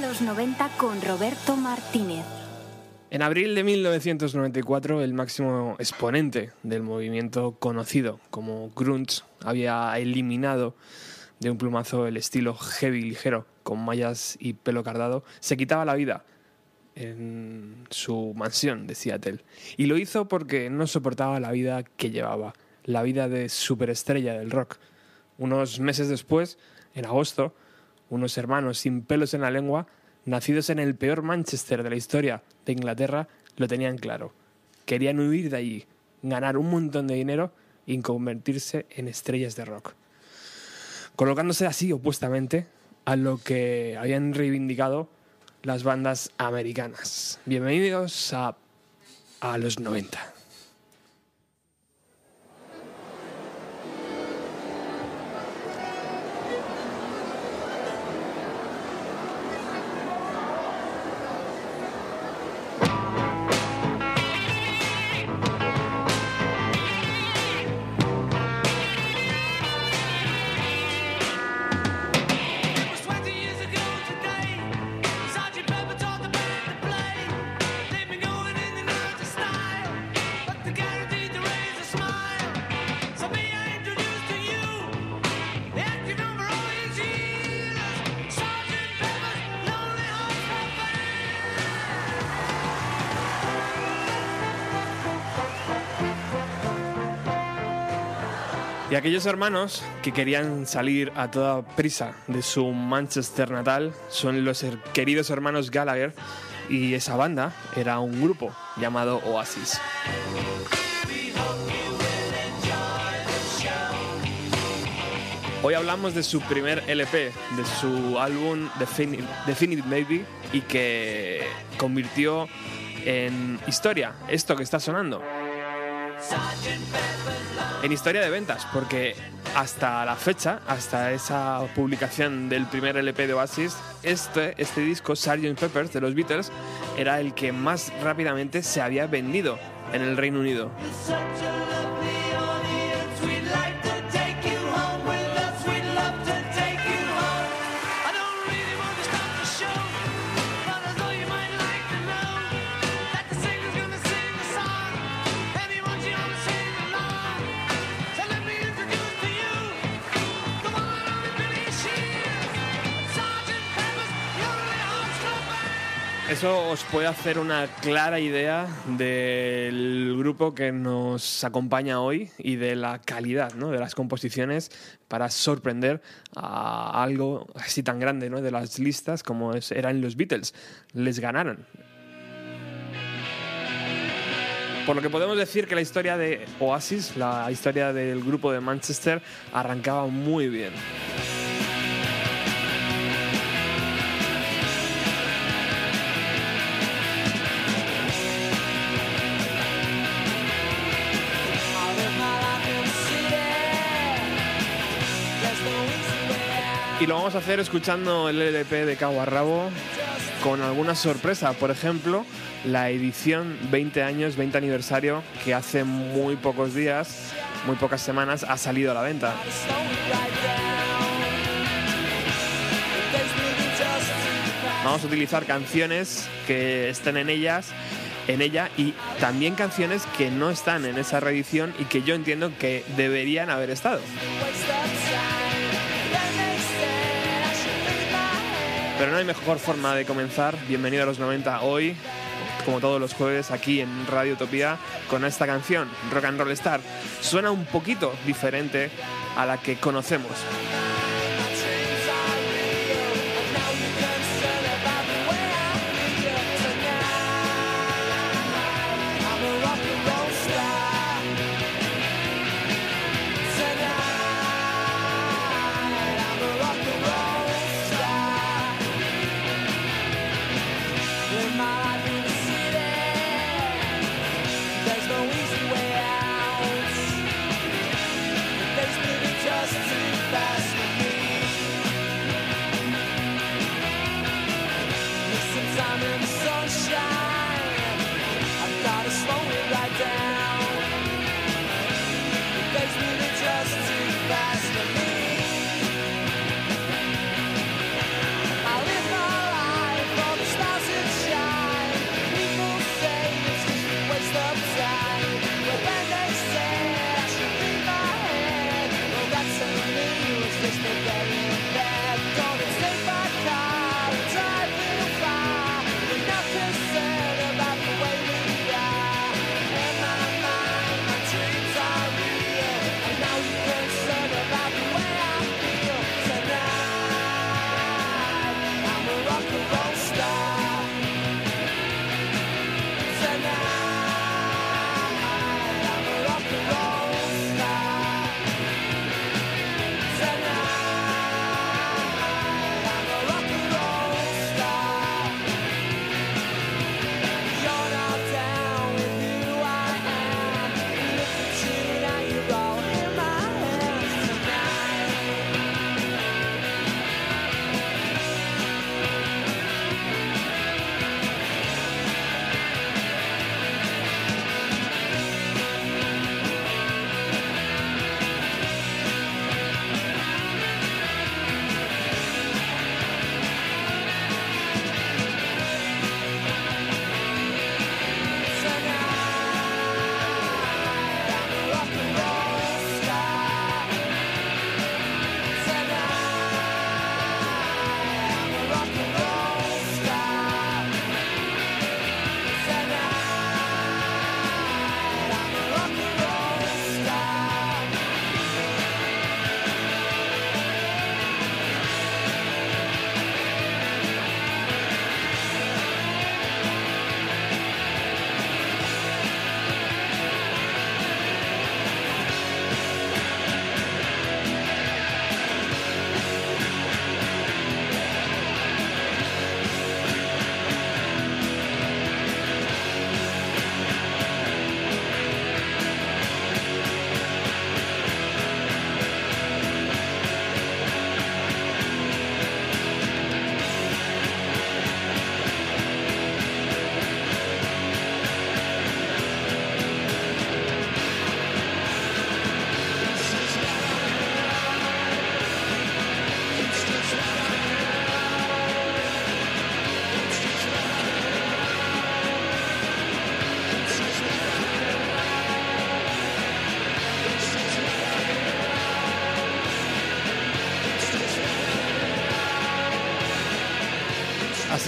los 90 con Roberto Martínez. En abril de 1994, el máximo exponente del movimiento conocido como grunge había eliminado de un plumazo el estilo heavy ligero con mallas y pelo cardado, se quitaba la vida en su mansión de Seattle. Y lo hizo porque no soportaba la vida que llevaba, la vida de superestrella del rock. Unos meses después, en agosto, unos hermanos sin pelos en la lengua, nacidos en el peor Manchester de la historia de Inglaterra, lo tenían claro. Querían huir de allí, ganar un montón de dinero y convertirse en estrellas de rock. Colocándose así opuestamente a lo que habían reivindicado las bandas americanas. Bienvenidos a, a los 90. Y aquellos hermanos que querían salir a toda prisa de su Manchester natal son los queridos hermanos Gallagher y esa banda era un grupo llamado Oasis. Hoy hablamos de su primer LP, de su álbum Defini- Definite Maybe y que convirtió en historia esto que está sonando en historia de ventas, porque hasta la fecha, hasta esa publicación del primer LP de Oasis, este, este disco, Sgt. Peppers de los Beatles, era el que más rápidamente se había vendido en el Reino Unido. Eso os puede hacer una clara idea del grupo que nos acompaña hoy y de la calidad ¿no? de las composiciones para sorprender a algo así tan grande ¿no? de las listas como eran los Beatles. Les ganaron. Por lo que podemos decir que la historia de Oasis, la historia del grupo de Manchester, arrancaba muy bien. Lo vamos a hacer escuchando el LP de Cabo a Rabo con alguna sorpresa. Por ejemplo, la edición 20 años, 20 aniversario, que hace muy pocos días, muy pocas semanas, ha salido a la venta. Vamos a utilizar canciones que estén en ellas, en ella y también canciones que no están en esa reedición y que yo entiendo que deberían haber estado. Pero no hay mejor forma de comenzar. Bienvenido a los 90 hoy, como todos los jueves, aquí en Radio Utopía, con esta canción, Rock and Roll Star. Suena un poquito diferente a la que conocemos.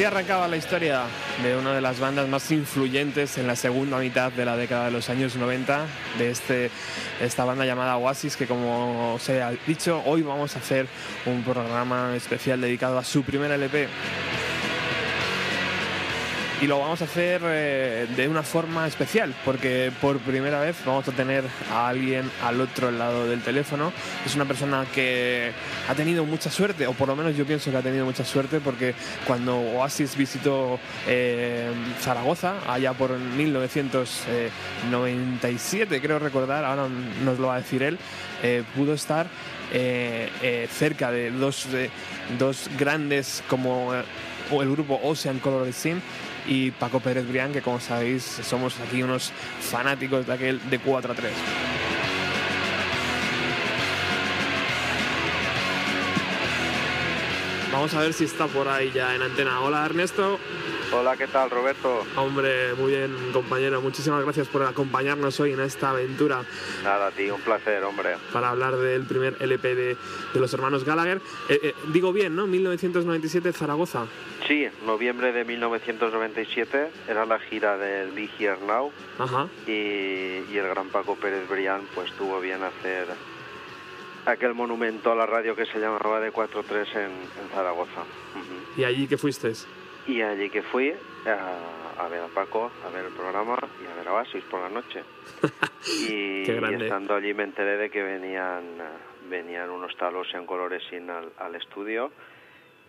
Así arrancaba la historia de una de las bandas más influyentes en la segunda mitad de la década de los años 90, de este, esta banda llamada Oasis, que como os he dicho, hoy vamos a hacer un programa especial dedicado a su primer LP. Y lo vamos a hacer eh, de una forma especial, porque por primera vez vamos a tener a alguien al otro lado del teléfono. Es una persona que ha tenido mucha suerte, o por lo menos yo pienso que ha tenido mucha suerte, porque cuando Oasis visitó eh, Zaragoza, allá por 1997, creo recordar, ahora nos lo va a decir él, eh, pudo estar cerca de dos, dos grandes como el grupo Ocean Color Sim y Paco Pérez Brián, que como sabéis somos aquí unos fanáticos de aquel de 4 a 3. Vamos a ver si está por ahí ya en antena. Hola Ernesto. Hola, ¿qué tal, Roberto? Hombre, muy bien compañero. Muchísimas gracias por acompañarnos hoy en esta aventura Nada, tío, un placer, hombre. para hablar del primer LP de, de los hermanos Gallagher. Eh, eh, digo bien, ¿no? 1997 Zaragoza. Sí, noviembre de 1997 era la gira del Be Here Now Ajá. y, y el gran Paco Pérez Brián pues tuvo bien hacer aquel monumento a la radio que se llamaba de 4-3 en, en Zaragoza. ¿Y allí qué fuiste? Y allí que fui a, a ver a Paco, a ver el programa y a ver a Oasis por la noche. y, Qué grande. y estando allí me enteré de que venían, venían unos talos en colores sin al, al estudio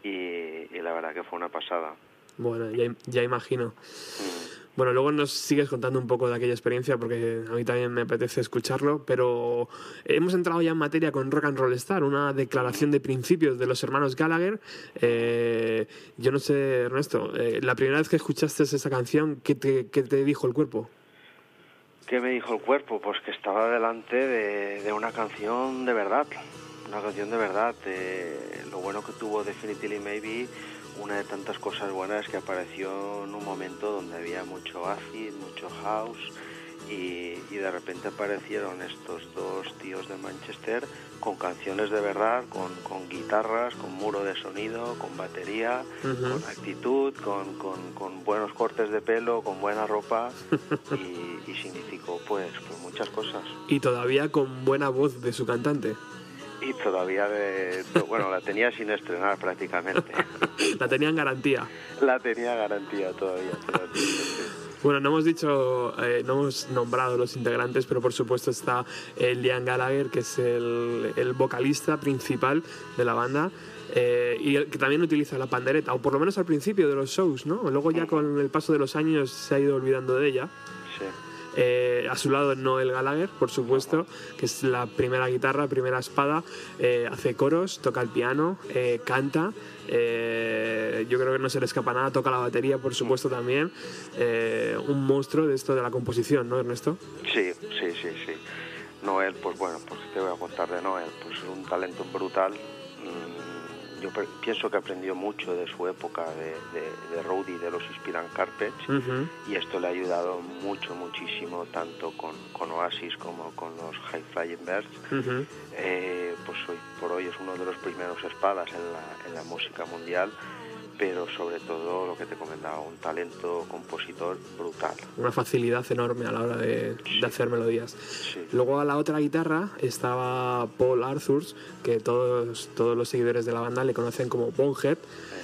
y, y la verdad que fue una pasada. Bueno, ya, ya imagino. Mm. Bueno, luego nos sigues contando un poco de aquella experiencia porque a mí también me apetece escucharlo, pero hemos entrado ya en materia con Rock and Roll Star, una declaración de principios de los hermanos Gallagher. Eh, yo no sé, Ernesto, eh, la primera vez que escuchaste esa canción, ¿qué te, dijo el cuerpo? ¿Qué me dijo el cuerpo? Pues que estaba delante de, de una canción de verdad, una canción de verdad. de lo bueno que tuvo Definitely Maybe, una de tantas cosas buenas que apareció en un momento donde había mucho acid, mucho house y, y de repente aparecieron estos dos tíos de Manchester con canciones de verdad, con, con guitarras, con muro de sonido, con batería, con actitud, con, con- con buenos cortes de pelo, con buena ropa y, y significó pues, pues muchas cosas. Y todavía con buena voz de su cantante. Y todavía, de, bueno, la tenía sin estrenar prácticamente. La tenía en garantía. La tenía garantía todavía. todavía, sí. Bueno, no hemos dicho, eh, no hemos nombrado los integrantes, pero por supuesto está eh, Liam Gallagher, que es el, el vocalista principal de la banda. eh, y el que también utiliza la pandereta, o por lo menos al principio de los shows, ¿no? Luego ya con el paso de los años se ha ido olvidando de ella. Eh, a su lado Noel Gallagher, por supuesto, que es la primera guitarra, primera espada, eh, hace coros, toca el piano, eh, canta, yo creo que no se le escapa nada, toca la batería, por supuesto también, un monstruo de esto de la composición, ¿no, Ernesto? Sí, sí, sí, sí. Noel, pues bueno, pues te voy a contar de Noel, pues un talento brutal. Yo pienso que aprendió mucho de su época de, de, de de los Inspiran Carpets y esto le ha ayudado mucho, muchísimo, tanto con, con Oasis como con los High Flying Birds. Eh, pues hoy por hoy es uno de los primeros espadas en la, en la música mundial, pero sobre todo lo que te comentaba, un talento compositor brutal. Una facilidad enorme a la hora de, de hacer melodías. Sí. Luego a la otra guitarra estaba Paul Arthurs, que todos, todos los seguidores de la banda le conocen como Bonehead.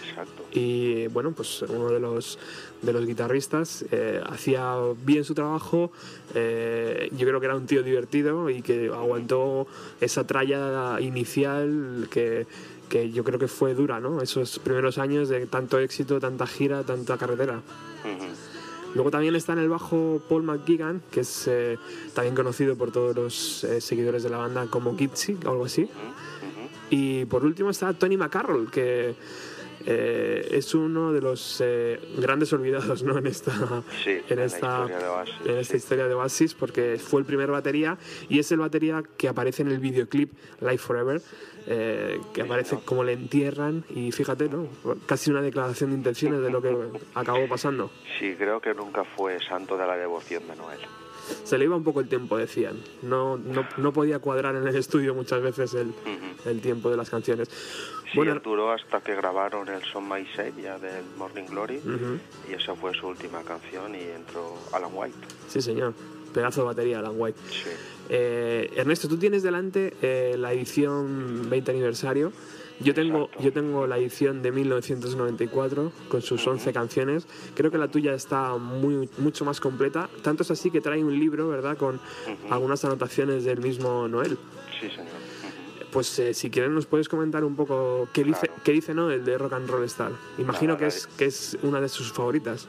Exacto. y bueno pues uno de los de los guitarristas eh, hacía bien su trabajo eh, yo creo que era un tío divertido y que aguantó esa tralla inicial que que yo creo que fue dura, ¿no? Esos primeros años de tanto éxito, tanta gira, tanta carretera. Luego también está en el bajo Paul McGuigan, que es eh, también conocido por todos los eh, seguidores de la banda como Gitsy o algo así. Y por último está Tony McCarroll, que eh, es uno de los eh, grandes olvidados ¿no? en esta, Sí, en esta, historia de Oasis, en esta sí. historia de Oasis, porque fue el primer batería y es el batería que aparece en el videoclip Life Forever, eh, que aparece como le entierran y fíjate, ¿no? casi una declaración de intenciones de lo que acabó pasando. Sí, creo que nunca fue santo de la devoción de Noel. Se le iba un poco el tiempo, decían. No, no, no podía cuadrar en el estudio muchas veces el, Ujú. el tiempo de las canciones. Sí, Bueno, duró hasta que grabaron el Son My Save ya del Morning Glory ujú. y esa fue su última canción y entró Alan White. Sí, señor. Pedazo de batería, Alan White. Sí. Eh, Ernesto, tú tienes delante eh, la edición 20 aniversario. Yo tengo, Exacto. yo tengo la edición de 1994 con sus 11 canciones. Creo que la tuya está muy, mucho más completa. Tanto es así que trae un libro, ¿verdad? Con algunas anotaciones del mismo Noel. Sí, señor. Pues eh, si quieres nos puedes comentar un poco qué dice, qué dice Noel de Rock and Roll Star. Imagino que, es, que es una de sus favoritas.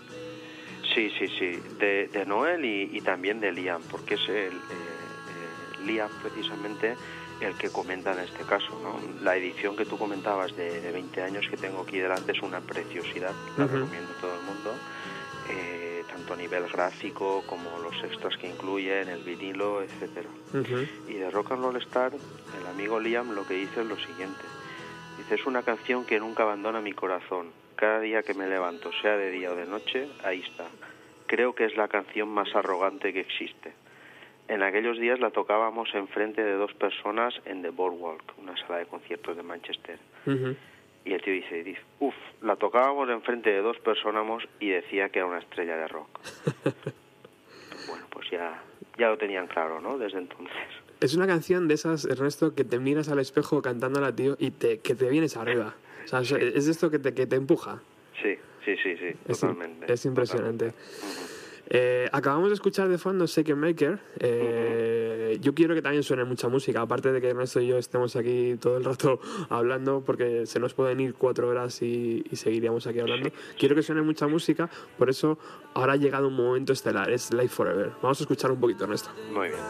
Sí, sí, sí, de, de Noel y, y también de Liam, porque es el, eh, eh, Liam precisamente el que comenta en este caso. ¿no? La edición que tú comentabas de, de 20 años que tengo aquí delante es una preciosidad, la recomiendo a todo el mundo, eh, tanto a nivel gráfico como los extras que incluyen, el vinilo. Ujú. Y de Rock and Roll Star, el amigo Liam lo que dice es lo siguiente. Dice, es una canción que nunca abandona mi corazón. Cada día que me levanto, sea de día o de noche, ahí está. Creo que es la canción más arrogante que existe. En aquellos días la tocábamos enfrente de dos personas en The Boardwalk, una sala de conciertos de Manchester. Y el tío dice, dice uff, la tocábamos enfrente de dos personas y decía que era una estrella de rock. bueno, pues ya, ya lo tenían claro, ¿no? Desde entonces. es una canción de esas, Ernesto, que te miras al espejo cantándola, tío, y te, que te vienes arriba. O sea, es- esto que te, que te empuja. Sí, sí, sí, sí, Es, totalmente. es impresionante. totalmente. Eh, acabamos de escuchar de fondo Second Maker. Eh, Yo quiero que también suene mucha música, aparte de que Ernesto y yo estemos aquí todo el rato hablando, porque se nos pueden ir cuatro horas y, y seguiríamos aquí hablando. Quiero que suene mucha música, por eso ahora ha llegado un momento estelar, es Life Forever. Vamos a escuchar un poquito, Ernesto. Muy bien.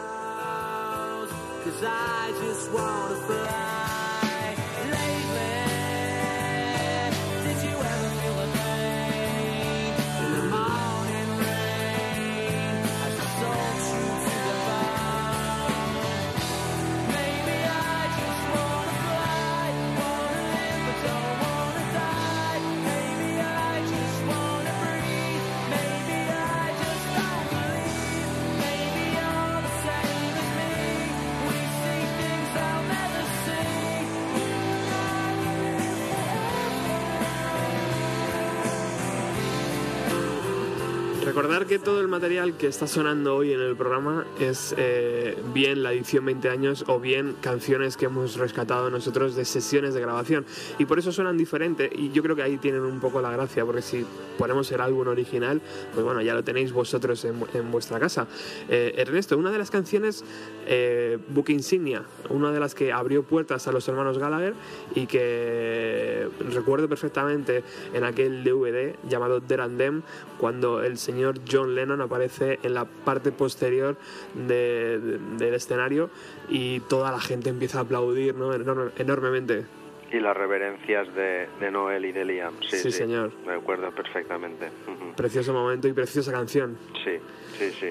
Recordar que todo el material que está sonando hoy en el programa es eh, bien la edición 20 años o bien canciones que hemos rescatado nosotros de sesiones de grabación. Y por eso suenan diferente y yo creo que ahí tienen un poco la gracia, porque si ponemos el álbum original, pues bueno, ya lo tenéis vosotros en, en vuestra casa. Eh, Ernesto, una de las canciones, eh, Book Insignia, una de las que abrió puertas a los hermanos Gallagher y que recuerdo perfectamente en aquel DVD llamado There and Them, cuando el señor John Lennon aparece en la parte posterior de- de- del escenario y toda la gente empieza a aplaudir ¿no? Enorme- enormemente. Y las reverencias de, de Noel y de Liam. Sí, Sí, señor. Me acuerdo perfectamente. Ujú. Precioso momento y preciosa canción. Sí, sí, sí.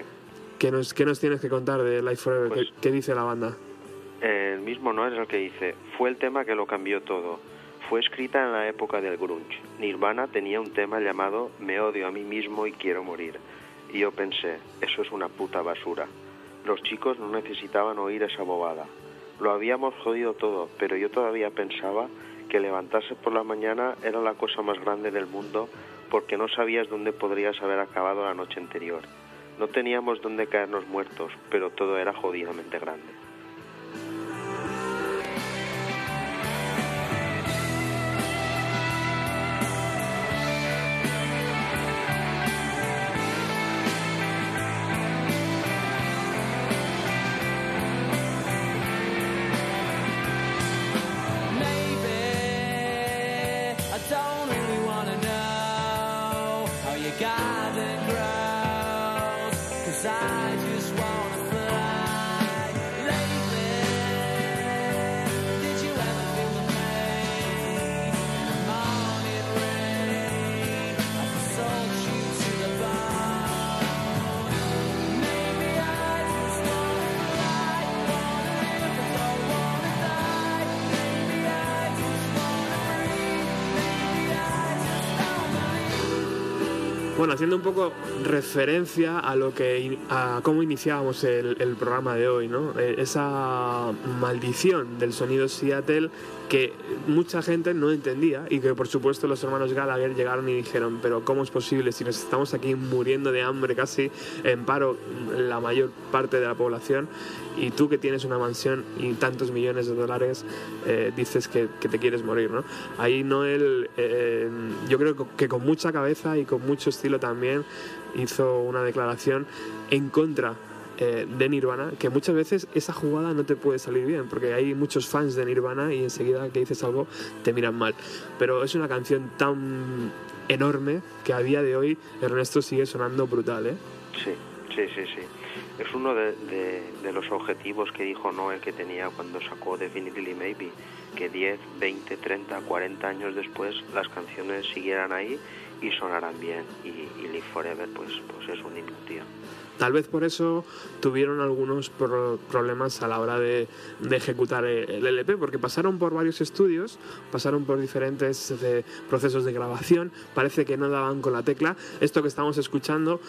¿Qué nos, qué nos tienes que contar de Life Forever? Pues- ¿Qué, qué dice la banda? El mismo Noel es el que dice, fue el tema que lo cambió todo. Fue escrita en la época del grunge. Nirvana tenía un tema llamado Me odio a mí mismo y quiero morir. Y yo pensé, eso es una puta basura. Los chicos no necesitaban oír esa bobada. Lo habíamos jodido todo, pero yo todavía pensaba que levantarse por la mañana era la cosa más grande del mundo porque no sabías dónde podrías haber acabado la noche anterior. No teníamos dónde caernos muertos, pero todo era jodidamente grande. Haciendo un poco referencia a lo que a cómo iniciábamos el, el programa de hoy, ¿no? Eh, esa maldición del sonido Seattle que mucha gente no entendía y que por supuesto los hermanos Gallagher llegaron y dijeron, pero ¿cómo es posible si nos estamos aquí muriendo de hambre casi en paro la mayor parte de la población y tú que tienes una mansión y tantos millones de dólares eh, dices que, te quieres morir, ¿no? Ahí Noel, eh, yo creo que con mucha cabeza y con mucho estilo también hizo una declaración en contra eh, de Nirvana, que muchas veces esa jugada no te puede salir bien, porque hay muchos fans de Nirvana y enseguida que dices algo te miran mal. Pero es una canción tan enorme que a día de hoy Ernesto sigue sonando brutal, ¿eh? Sí, sí, sí, sí. Es uno de, de- los objetivos que dijo Noel que tenía cuando sacó Definitely Maybe, que 10, 20, 30, 40 años después las canciones siguieran ahí y sonaran bien. Y, y Live Forever pues, pues es un himno, tío. Tal vez por eso tuvieron algunos pro- problemas a la hora de, de ejecutar el LP, porque pasaron por varios estudios, pasaron por diferentes eh, procesos de grabación, parece que no daban con la tecla. Esto que estamos escuchando,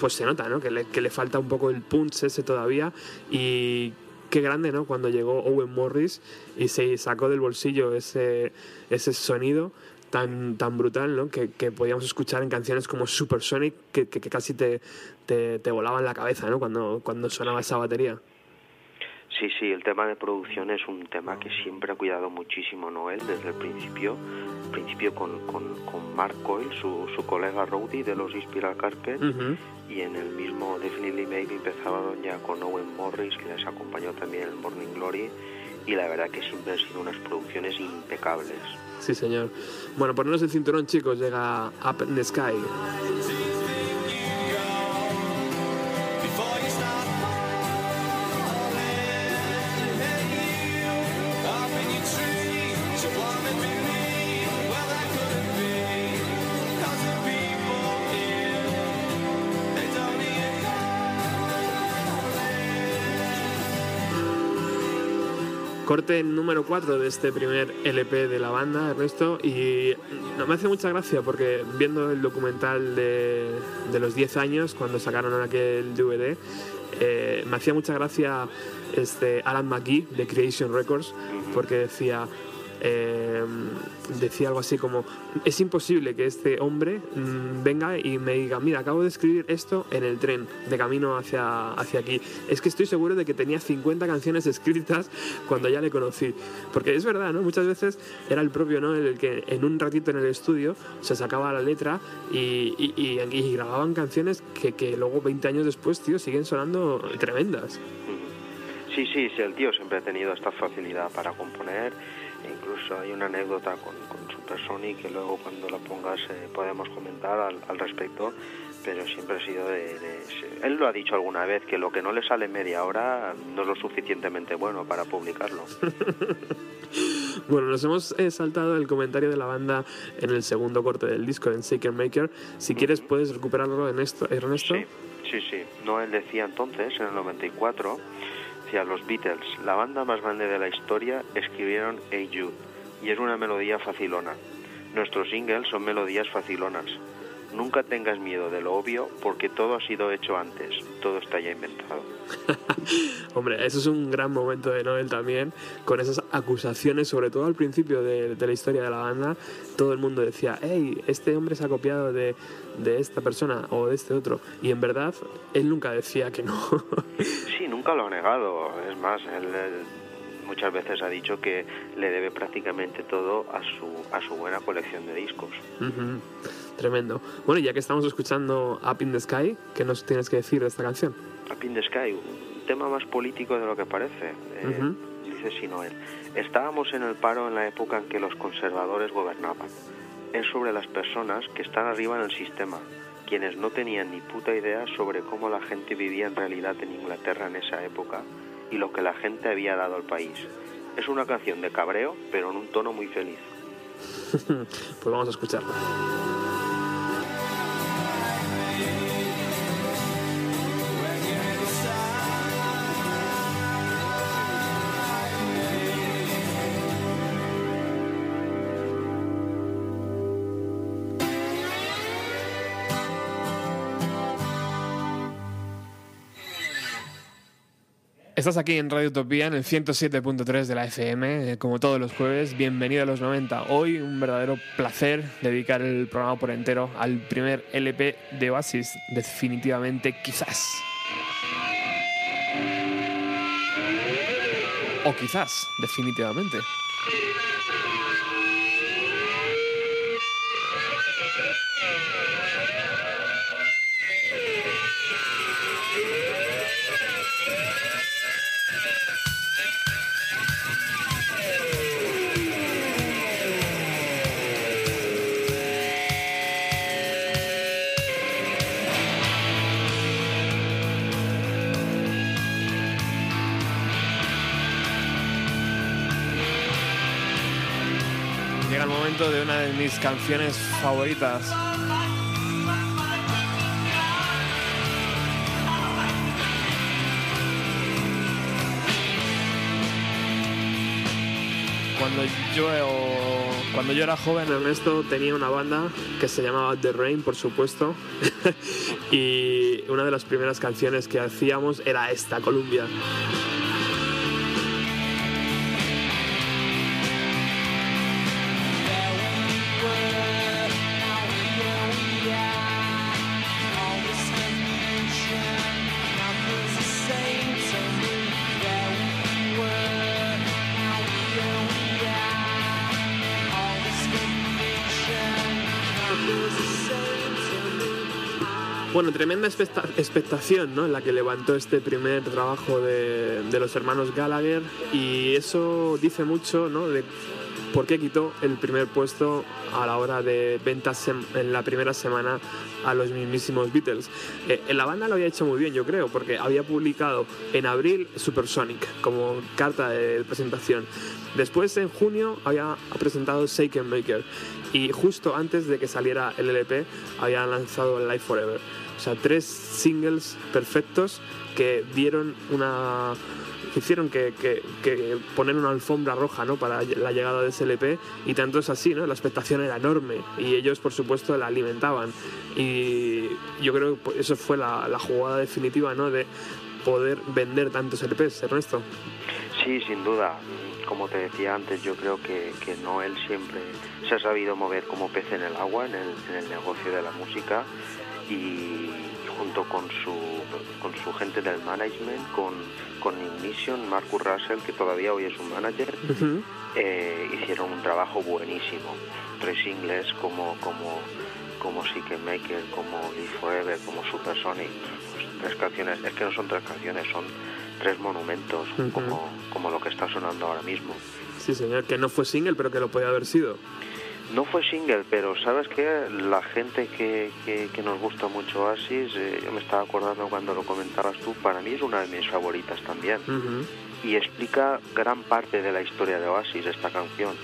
pues se nota, ¿no? Que le, que le falta un poco el punch ese todavía y qué grande, ¿no? Cuando llegó Owen Morris y se sacó del bolsillo ese, ese sonido tan, tan brutal, ¿no? Que, que podíamos escuchar en canciones como Supersonic, que, que, que casi te, te, te volaban la cabeza, ¿no? Cuando, cuando sonaba esa batería. Sí, sí, el tema de producción es un tema que siempre ha cuidado muchísimo Noel desde el principio, principio con, con, con Mark Coyle, su, su colega roadie de los Spiral Carpet, Ujú. y en el mismo Definitely Maybe empezaron ya con Owen Morris, que les acompañó también en Morning Glory, y la verdad que siempre han sido unas producciones impecables. Sí, señor. Bueno, ponernos el cinturón, chicos, llega Up in the Sky. Corte número 4 de este primer LP de la banda, Ernesto, y me hace mucha gracia porque viendo el documental de, de los 10 años, cuando sacaron aquel DVD, eh, me hacía mucha gracia este Alan McGee de Creation Records, porque decía... eh, decía algo así como es imposible que este hombre mm, venga y me diga mira acabo de escribir esto en el tren de camino hacia, hacia aquí es que estoy seguro de que tenía 50 canciones escritas cuando ya le conocí porque es verdad ¿no? muchas veces era el propio ¿no? el que en un ratito en el estudio se sacaba la letra y, y- y- y grababan canciones que, que luego 20 años después tío siguen sonando tremendas Sí, sí, sí, el tío siempre ha tenido esta facilidad para componer. Hay una anécdota con, con Super Sonic que luego cuando la pongas eh, podemos comentar al, al respecto. Pero siempre ha sido de, de- Él lo ha dicho alguna vez, que lo que no le sale en media hora no es lo suficientemente bueno para publicarlo. Bueno, nos hemos eh, saltado el comentario de la banda en el segundo corte del disco, en Shaker Maker. Si quieres, puedes recuperarlo en esto, Ernesto. Sí, sí, sí. Noel decía entonces, en el 94, decía, los Beatles, la banda más grande de la historia, escribieron Hey Jude, y es una melodía facilona. Nuestros singles son melodías facilonas. Nunca tengas miedo de lo obvio, porque todo ha sido hecho antes, todo está ya inventado. Hombre, eso es un gran momento de Noel también, con esas acusaciones, sobre todo al principio de, de la historia de la banda, todo el mundo decía, hey, este hombre se ha copiado de, de esta persona o de este otro, y en verdad él nunca decía que no. Sí, nunca lo ha negado. Es más, él, él muchas veces ha dicho que le debe prácticamente todo a su, a su buena colección de discos. Ujú, Tremendo. Bueno, ya que estamos escuchando Up in the Sky, ¿qué nos tienes que decir de esta canción? Up in the Sky, un tema más político de lo que parece. Eh, Ujú. Dice Sinoel. Estábamos en el paro en la época en que los conservadores gobernaban. Es sobre las personas que están arriba en el sistema, quienes no tenían ni puta idea sobre cómo la gente vivía en realidad en Inglaterra en esa época y lo que la gente había dado al país. Es una canción de cabreo, pero en un tono muy feliz. pues vamos a escucharla. Estás aquí en Radio Utopía, en el 107.3 de la FM, eh, como todos los jueves. Bienvenido a los 90. Hoy un verdadero placer dedicar el programa por entero al primer LP de Oasis, definitivamente quizás. O quizás, definitivamente. De una de mis canciones favoritas. Cuando yo, cuando yo era joven, Ernesto tenía una banda que se llamaba The Rain, por supuesto. y una de las primeras canciones que hacíamos era esta, Columbia. Bueno, tremenda expecta- expectación, ¿no? La que levantó este primer trabajo de, de los hermanos Gallagher y eso dice mucho, ¿no? De por qué quitó el primer puesto a la hora de ventas en la primera semana a los mismísimos Beatles. Eh, en la banda lo había hecho muy bien, yo creo, porque había publicado en abril Supersonic como carta de presentación. Después, en junio, había presentado Shake and Maker. Y justo antes de que saliera el LP, habían lanzado Life Forever. O sea, tres singles perfectos que dieron una hicieron que, que- que poner una alfombra roja ¿no? para la llegada de ese LP y tanto es así, ¿no? la expectación era enorme y ellos por supuesto la alimentaban y yo creo que eso fue la, la jugada definitiva ¿no? de poder vender tantos LPs, Ernesto. Sí, sin duda. Como te decía antes, yo creo que, que Noel siempre se ha sabido mover como pez en el agua en el, en el negocio de la música y junto con su, con su gente del management, con, con Ignition, Marcus Russell, que todavía hoy es un manager, eh, hicieron un trabajo buenísimo. Tres singles como, como, como Seek and Maker, como Live Forever, como Supersonic. Pues, tres canciones, es que no son tres canciones, son tres monumentos, como, como lo que está sonando ahora mismo. Sí, señor, que no fue single, pero que lo podía haber sido. No fue single, pero sabes que la gente que, que, que nos gusta mucho Oasis, eh, yo me estaba acordando cuando lo comentabas tú, para mí es una de mis favoritas también. Y explica gran parte de la historia de Oasis esta canción,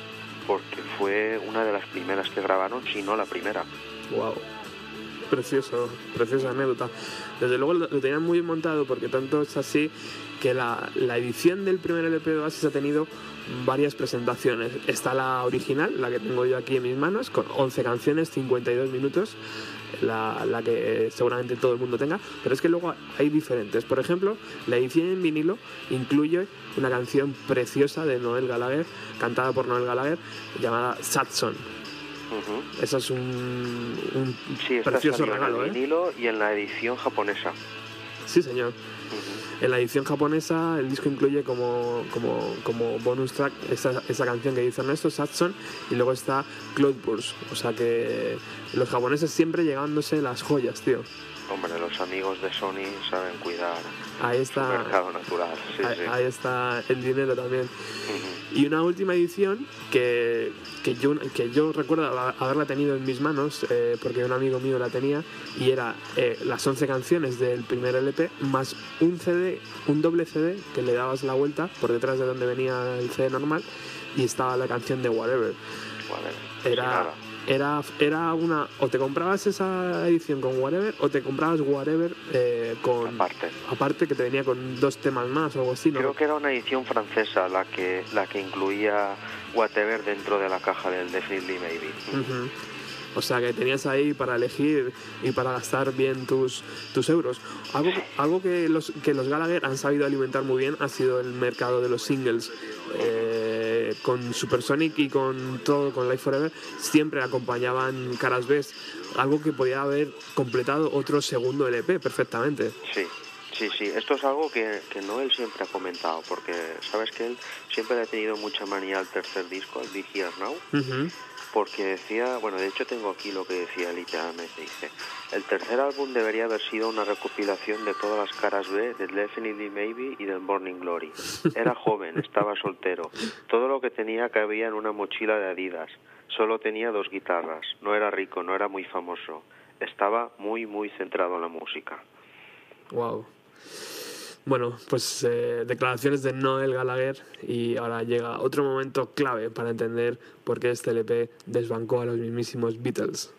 porque fue una de las primeras que grabaron, si no la primera. Wow. Precioso, preciosa anécdota. Desde luego lo, tenían muy montado porque tanto es así que la, la edición del primer LP de Oasis ha tenido varias presentaciones. Está la original, la que tengo yo aquí en mis manos, con 11 canciones, 52 minutos, la, la que seguramente todo el mundo tenga, pero es que luego hay diferentes. Por ejemplo, la edición en vinilo incluye una canción preciosa de Noel Gallagher, cantada por Noel Gallagher, llamada Satson. Ujú. Eso es un, un Sí, precioso regalo, en el ¿eh? vinilo y en la edición japonesa. Sí, señor. En la edición japonesa el disco incluye como, como, como bonus track esa, esa canción que dice Ernesto, Satson, y luego está Cloudburst. O sea que los japoneses siempre llegándose las joyas, tío. Hombre, los amigos de Sony saben cuidar Ahí su está, mercado natural. Sí, ahí, sí. ahí está el dinero también. Y una última edición que, que, yo, que yo recuerdo ha- haberla tenido en mis manos, eh, porque un amigo mío la tenía, y era eh, las 11 canciones del primer LP, más un CD, un doble CD, que le dabas la vuelta por detrás de donde venía el CD normal, y estaba la canción de Whatever. Sin Era. Era, era una, o te comprabas esa edición con Whatever, o te comprabas Whatever eh, con... Aparte. Aparte que te venía con dos temas más o algo así, ¿no? Creo que era una edición francesa la que la que incluía Whatever dentro de la caja del Definitely Maybe. O sea que tenías ahí para elegir y para gastar bien tus, tus euros. Algo, algo que, los, que los Gallagher han sabido alimentar muy bien ha sido el mercado de los singles. Eh, con Supersonic y con todo, con Life Forever, siempre acompañaban caras B. Algo que podía haber completado otro segundo LP perfectamente. Sí, sí, sí. Esto es algo que, que Noel siempre ha comentado, porque sabes que él siempre le ha tenido mucha manía al tercer disco, al Big Here Now, Ujú. Porque decía, bueno, de hecho tengo aquí lo que decía literalmente, dice, el tercer álbum debería haber sido una recopilación de todas las caras B del Definitely Maybe y del Morning Glory. Era joven, estaba soltero, todo lo que tenía cabía en una mochila de Adidas, solo tenía dos guitarras, no era rico, no era muy famoso, estaba muy, muy centrado en la música. Wow. Bueno, pues eh, declaraciones de Noel Gallagher y ahora llega otro momento clave para entender por qué este LP desbancó a los mismísimos Beatles.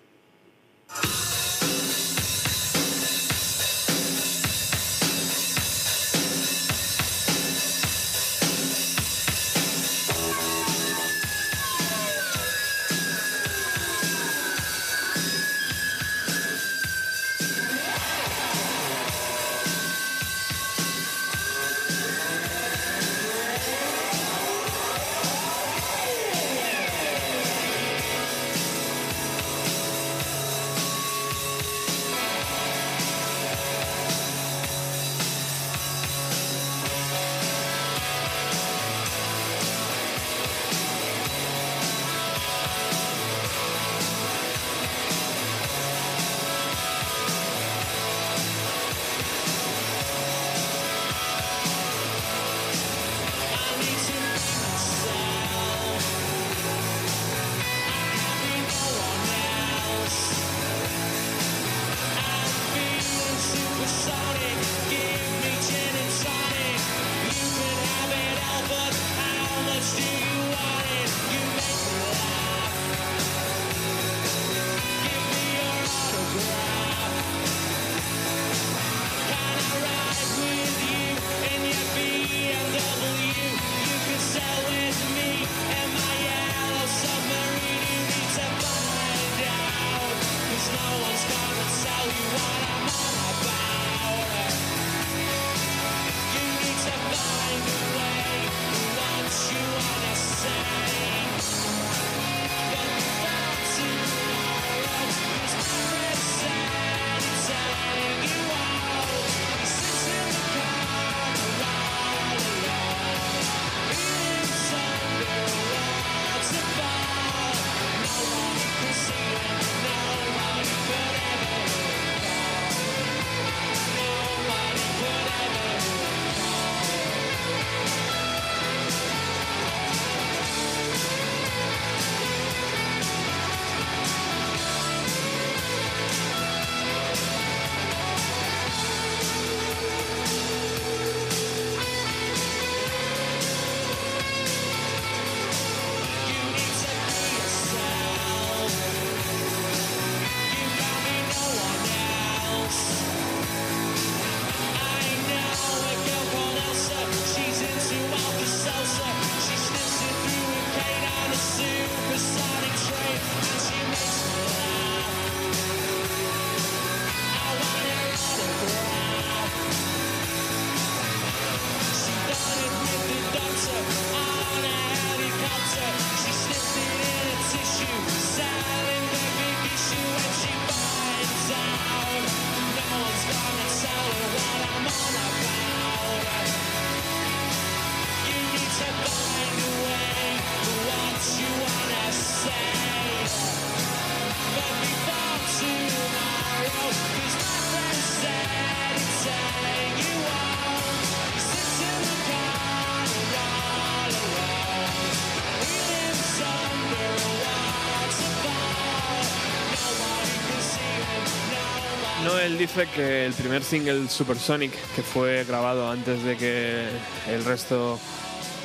Dice que el primer single Supersonic, que fue grabado antes de que el resto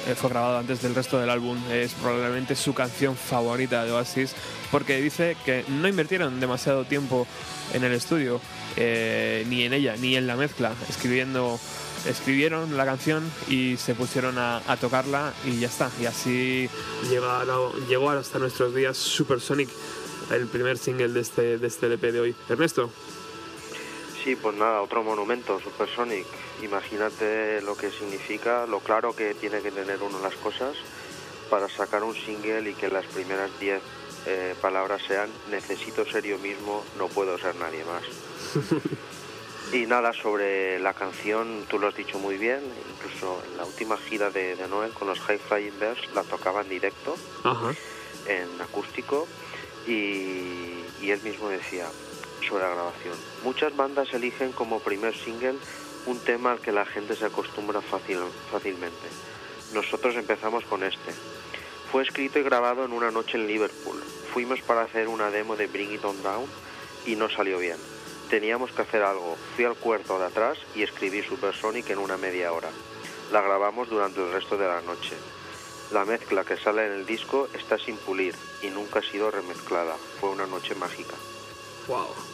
eh, fue grabado antes del resto del álbum, es probablemente su canción favorita de Oasis, porque dice que no invirtieron demasiado tiempo en el estudio, eh, ni en ella, ni en la mezcla, escribiendo escribieron la canción y se pusieron a, tocarla y ya está. Y así llegó hasta nuestros días Supersonic, el primer single de este, de este LP de hoy. Ernesto. Sí, pues nada, otro monumento, Supersonic. Imagínate lo que significa, lo claro que tiene que tener uno las cosas para sacar un single y que las primeras 10 eh, palabras sean necesito ser yo mismo, no puedo ser nadie más. y nada, sobre la canción, tú lo has dicho muy bien, incluso en la última gira de, de Noel con los High Flying Birds la tocaba en directo, Ajá. en acústico, y, y él mismo decía sobre la grabación, muchas bandas eligen como primer single un tema al que la gente se acostumbra fácil, fácilmente. Nosotros empezamos con este. Fue escrito y grabado en una noche en Liverpool. Fuimos para hacer una demo de Bring It On Down y no salió bien. Teníamos que hacer algo. Fui al cuarto de atrás y escribí Supersonic en una media hora. La grabamos durante el resto de la noche. La mezcla que sale en el disco está sin pulir y nunca ha sido remezclada. Fue una noche mágica. Wow.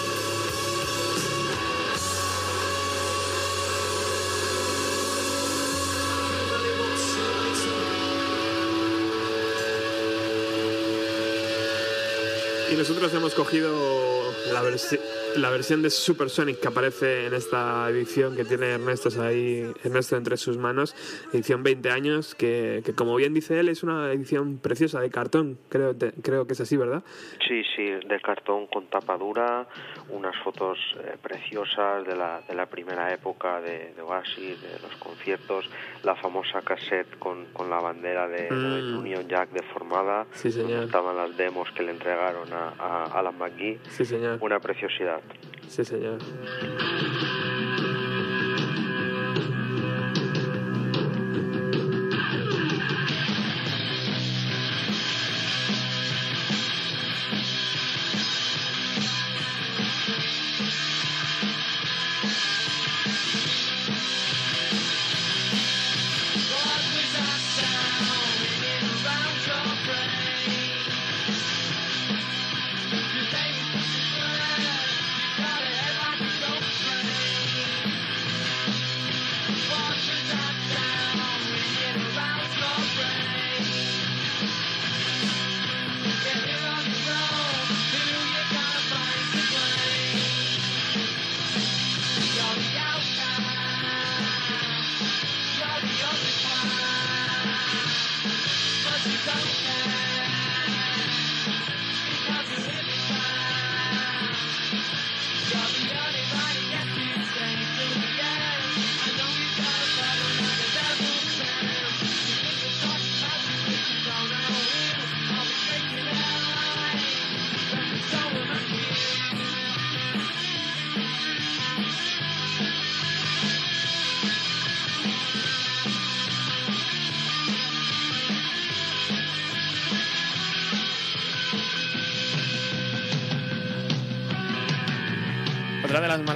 nosotros hemos cogido la, versi- la versión de Supersonic que aparece en esta edición que tiene Ernesto ahí, Ernesto entre sus manos, edición 20 años, que, que como bien dice él es una edición preciosa de cartón, creo, te- creo que es así, ¿verdad? Sí, sí, de cartón con tapa dura, unas fotos eh, preciosas de la, de la primera época de, de Oasis, de los conciertos, la famosa cassette con, con la bandera de, de Mm. Union Jack deformada, Sí, señor. estaban las demos que le entregaron a, a Alan McGee, Sí, señor. una preciosidad. Sí, señor.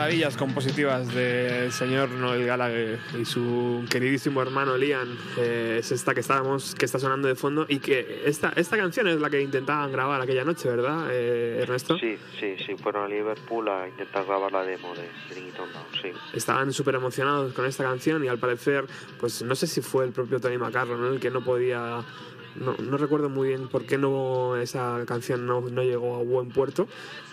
Maravillas compositivas del señor Noel Gallagher y su queridísimo hermano Liam eh, es esta que estábamos, que está sonando de fondo y que esta, esta canción es la que intentaban grabar aquella noche, ¿verdad, eh, Ernesto? Sí, sí, sí, fueron a Liverpool a intentar grabar la demo de Bring It On Down, sí. Estaban súper emocionados con esta canción y al parecer, pues no sé si fue el propio Tony McCarron ¿no? el que no podía... No, no recuerdo muy bien por qué no esa canción no, no llegó a buen puerto,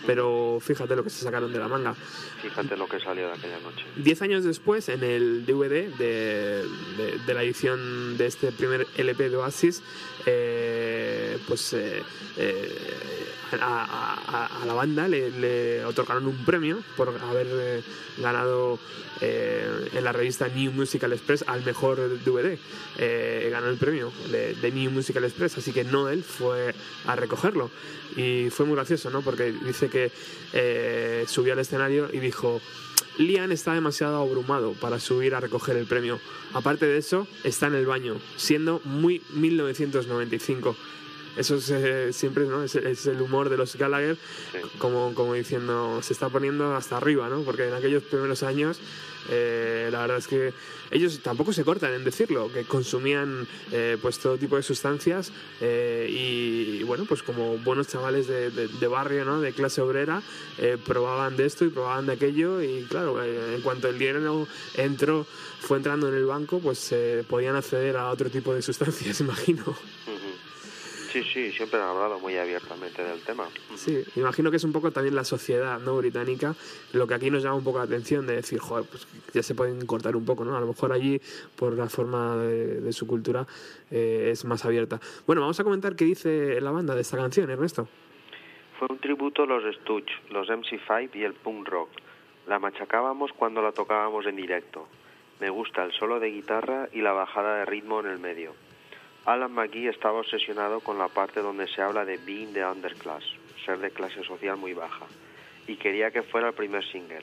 pero fíjate lo que se sacaron de la manga. Fíjate lo que salió de aquella noche. Diez años después, en el DVD de, de- de la edición de este primer LP de Oasis, eh, pues eh, eh, a, la banda le, otorgaron un premio por haber eh, ganado eh, en la revista New Musical Express al mejor DVD. Eh, ganó el premio de, de New Musical Express, así que Noel fue a recogerlo. Y fue muy gracioso, ¿no? Porque dice que subió al escenario y dijo, Liam está demasiado abrumado para subir a recoger el premio. Aparte de eso, está en el baño, siendo muy 1995. Eso es eh, siempre, ¿no? Es, es el humor de los Gallagher, Sí. como, como diciendo, se está poniendo hasta arriba, ¿no? Porque en aquellos primeros años, eh, la verdad es que ellos tampoco se cortan en decirlo, que consumían eh, pues todo tipo de sustancias eh, y, y, bueno, pues como buenos chavales de, de- de barrio, ¿no? De clase obrera, eh, probaban de esto y probaban de aquello y claro, eh, en cuanto el dinero entró, fue entrando en el banco, pues podían acceder a otro tipo de sustancias, imagino. Sí, sí, siempre han hablado muy abiertamente del tema. Sí, imagino que es un poco también la sociedad no británica lo que aquí nos llama un poco la atención de decir, joder, pues ya se pueden cortar un poco, ¿no? A lo mejor allí, por la forma de, de su cultura, eh, es más abierta. Bueno, vamos a comentar qué dice la banda de esta canción, Ernesto. Fue un tributo a los Stooge, los MC5 y el punk rock. La machacábamos cuando la tocábamos en directo. Me gusta el solo de guitarra y la bajada de ritmo en el medio. Alan McGee estaba obsesionado con la parte donde se habla de being the underclass, ser de clase social muy baja, y quería que fuera el primer single.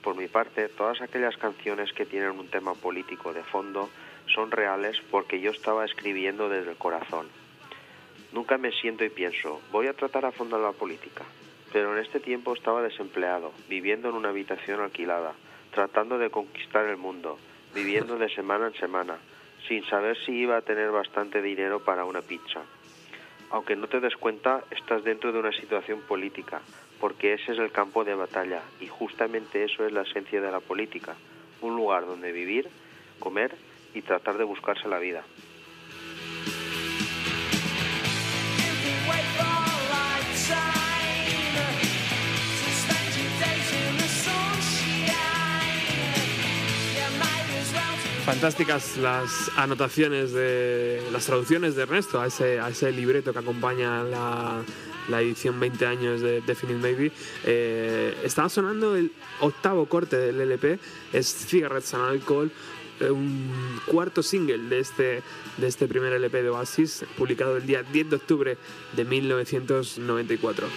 Por mi parte, todas aquellas canciones que tienen un tema político de fondo son reales porque yo estaba escribiendo desde el corazón. Nunca me siento y pienso, voy a tratar a fondo la política. Pero en este tiempo estaba desempleado, viviendo en una habitación alquilada, tratando de conquistar el mundo, viviendo de semana en semana, sin saber si iba a tener bastante dinero para una pizza. Aunque no te des cuenta, estás dentro de una situación política, porque ese es el campo de batalla, y justamente eso es la esencia de la política, un lugar donde vivir, comer y tratar de buscarse la vida. Fantásticas las anotaciones de las traducciones de Ernesto a ese, a ese libreto que acompaña la, la edición 20 años de Definite Maybe. Eh, estaba sonando el octavo corte del LP, es Cigarettes and Alcohol, eh, un cuarto single de este, de este primer LP de Oasis, publicado el día 10 de octubre de 1994.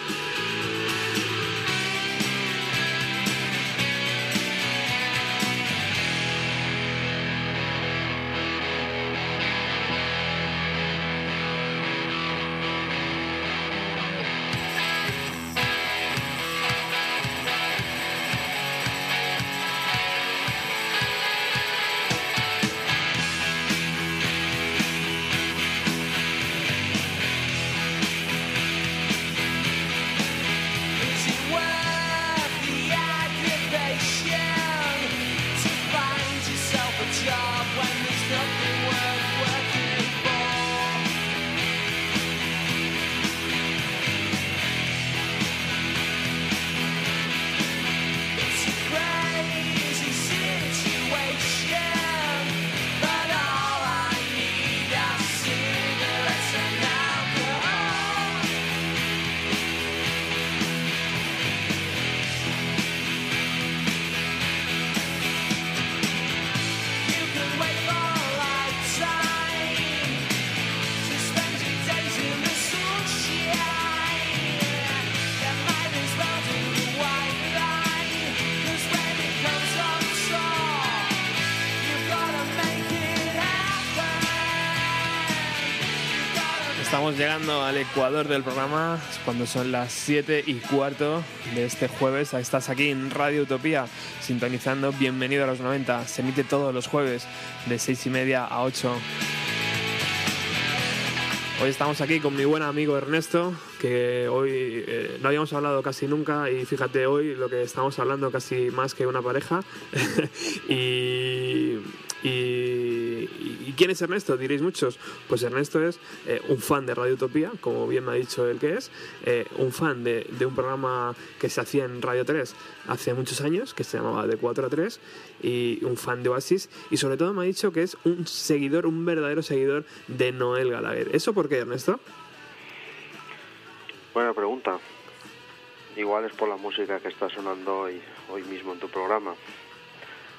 Llegando al ecuador del programa cuando son las 7 y cuarto de este jueves. Estás aquí en Radio Utopía sintonizando Bienvenido a los 90. Se emite todos los jueves de 6 y media a 8. Hoy estamos aquí con mi buen amigo Ernesto, que hoy eh, no habíamos hablado casi nunca y fíjate hoy lo que estamos hablando casi más que una pareja. y quién es Ernesto? Diréis muchos. Pues Ernesto es eh, un fan de Radio Utopía, como bien me ha dicho él que es, eh, un fan de, de un programa que se hacía en Radio 3 hace muchos años, que se llamaba De 4 a 3, y un fan de Oasis, y sobre todo me ha dicho que es un seguidor, un verdadero seguidor de Noel Gallagher. ¿Eso por qué, Ernesto? Buena pregunta. Igual es por la música que está sonando hoy, hoy mismo en tu programa,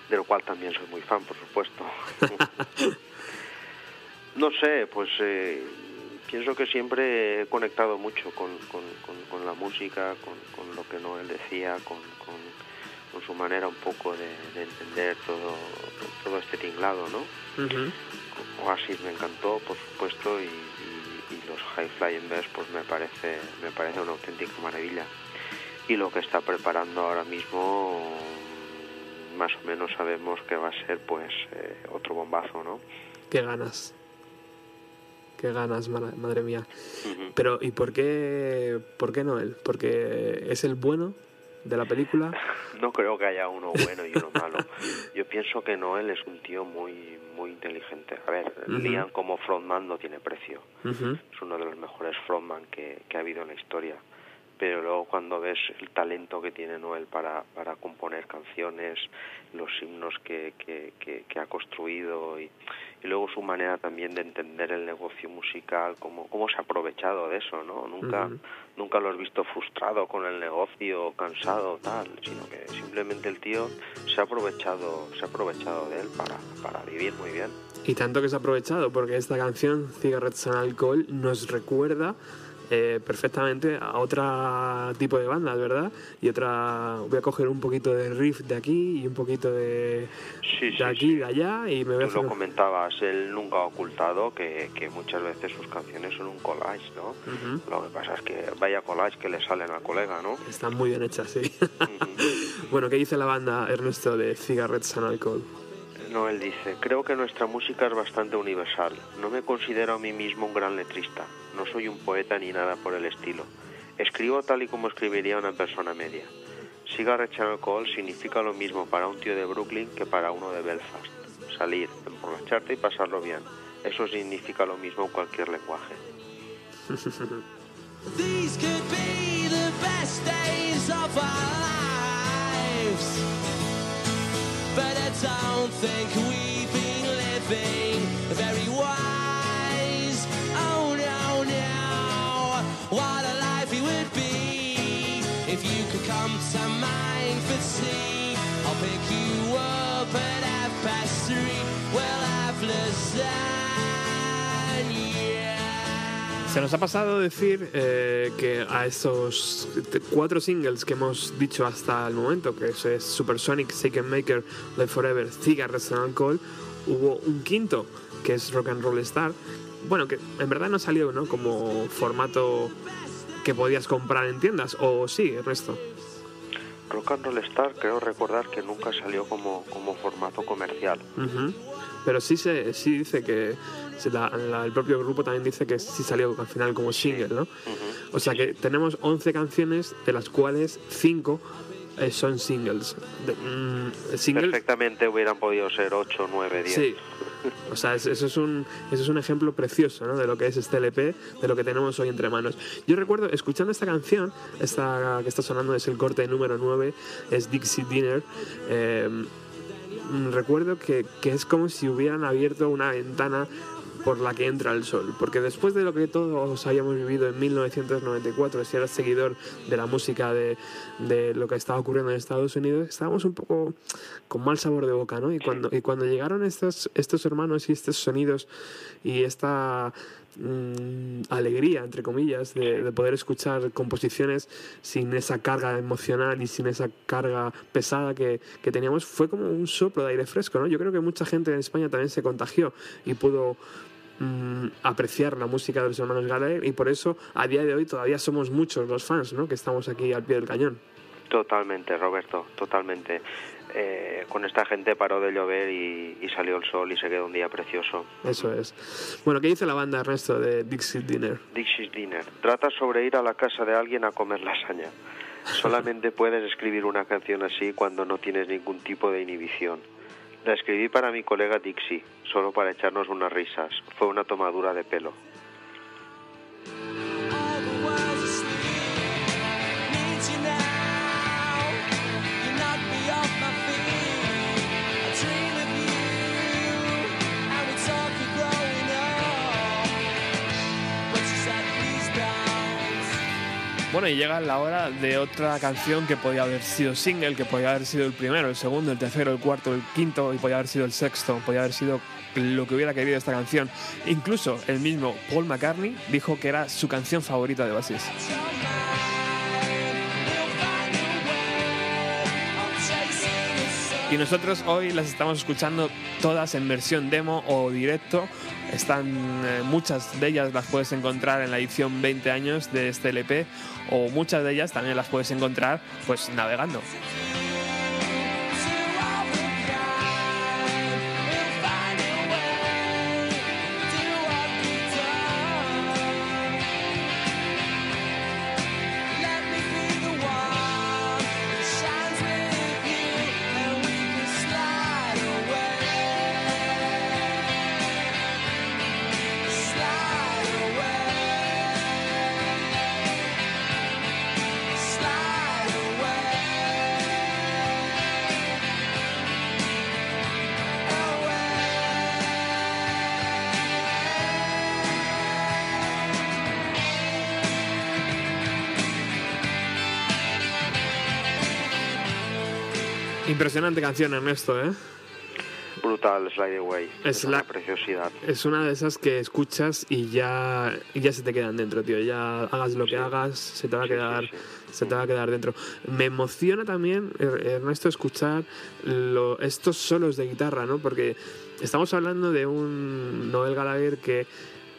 de lo cual también soy muy fan, por supuesto. no sé, pues eh, pienso que siempre he conectado mucho con, con, con- con la música, con, con lo que Noel decía, con, su manera un poco de, de entender todo, todo este tinglado, ¿no? Oasis me encantó, por supuesto, y, y- y los High Flying Birds, pues me parece, me parece una auténtica maravilla. Y lo que está preparando ahora mismo, más o menos sabemos que va a ser pues eh, otro bombazo, ¿no? Qué ganas. Qué ganas, madre mía. Pero, ¿y por qué, por qué Noel? ¿Porque es el bueno de la película? No creo que haya uno bueno y uno malo. Yo pienso que Noel es un tío muy muy inteligente. A ver, Ujú. Liam como frontman no tiene precio. Es uno de los mejores frontman que, que ha habido en la historia. Pero luego cuando ves el talento que tiene Noel para, para componer canciones, los himnos que, que, que- que ha construido y, y luego su manera también de entender el negocio musical, cómo, cómo se ha aprovechado de eso, ¿no? Nunca, Ujú. nunca lo has visto frustrado con el negocio, cansado, tal, sino que simplemente el tío se ha aprovechado, se ha aprovechado de él para, para vivir muy bien. Y tanto que se ha aprovechado, porque esta canción, Cigarettes and Alcohol, nos recuerda eh, perfectamente a otro tipo de bandas, ¿verdad? Y otra. Voy a coger un poquito de riff de aquí y un poquito de, Sí, de sí, aquí, sí. de allá, y me voy a Tú lo comentabas, él nunca ha ocultado que, que muchas veces sus canciones son un collage, ¿no? Lo que pasa es que vaya collage que le salen al colega, ¿no? Están muy bien hechas, sí. Bueno, ¿qué dice la banda Ernesto de Cigarettes and Alcohol? No, él dice, creo que nuestra música es bastante universal. No me considero a mí mismo un gran letrista. No soy un poeta ni nada por el estilo. Escribo tal y como escribiría una persona media. Cigarette and Alcohol significa lo mismo para un tío de Brooklyn que para uno de Belfast. Salir, emborracharte y pasarlo bien. Eso significa lo mismo en cualquier lenguaje. These could be the best days of our don't think we've been living very wise. Oh no, no. What a life it would be if you could come to mine for tea. Se nos ha pasado decir eh, que a esos cuatro singles que hemos dicho hasta el momento, que es, Supersonic, Shake and Maker, Live Forever, Cigarettes and Alcohol, hubo un quinto que es Rock and Roll Star. Bueno, que en verdad no salió ¿no? como formato que podías comprar en tiendas, o sí, Ernesto. Rock and Roll Star creo recordar que nunca salió como, como formato comercial. Pero sí, se, sí dice que la- la- el propio grupo también dice que sí salió al final como single, ¿no? O sea que tenemos 11 canciones, de las cuales 5 son singles. De- mm, single, Perfectamente hubieran podido ser 8, 9, 10. sí. O sea, es- eso es, un, eso es un ejemplo precioso ¿no? de lo que es este LP, de lo que tenemos hoy entre manos. Yo recuerdo, escuchando esta canción, esta que está sonando es el corte número 9, es Dixie Dinner. eh, recuerdo que, que es como si hubieran abierto una ventana por la que entra el sol, porque después de lo que todos habíamos vivido en 1994, si eras seguidor de la música de, de lo que estaba ocurriendo en Estados Unidos, estábamos un poco con mal sabor de boca, ¿no? Y cuando, y cuando llegaron estos, estos hermanos y estos sonidos y esta mm, alegría, entre comillas, de, de poder escuchar composiciones sin esa carga emocional y sin esa carga pesada que, que teníamos, fue como un soplo de aire fresco, ¿no? Yo creo que mucha gente en España también se contagió y pudo mm, apreciar la música de los hermanos Gallagher y por eso a día de hoy todavía somos muchos los fans, ¿no? Que estamos aquí al pie del cañón. Totalmente, Roberto, totalmente. Eh, con esta gente paró de llover y, y salió el sol y se quedó un día precioso. Eso es. Bueno, ¿qué dice la banda Ernesto de Dixie Dinner? Dixie's Dinner. Trata sobre ir a la casa de alguien a comer lasaña. Solamente puedes escribir una canción así cuando no tienes ningún tipo de inhibición. La escribí para mi colega Dixie, solo para echarnos unas risas. Fue una tomadura de pelo. Bueno, y llega la hora de otra canción que podía haber sido single, que podía haber sido el primero, el segundo, el tercero, el cuarto, el quinto, y podía haber sido el sexto, podía haber sido lo que hubiera querido esta canción. Incluso el mismo Paul McCartney dijo que era su canción favorita de sun. Y nosotros hoy las estamos escuchando todas en versión demo o directo Están eh, muchas de ellas las puedes encontrar en la edición 20 años de este LP o muchas de ellas también las puedes encontrar pues navegando. Impresionante canción, Ernesto, ¿eh? Brutal, Slide Away. Es Es, la- una preciosidad. Es una de esas que escuchas y ya, y ya se te quedan dentro, tío. Ya hagas lo que hagas, se te va a Sí, quedar, sí. se te va a quedar dentro. Me emociona también, Er- Ernesto, escuchar lo- estos solos de guitarra, ¿no? Porque estamos hablando de un Noel Gallagher que,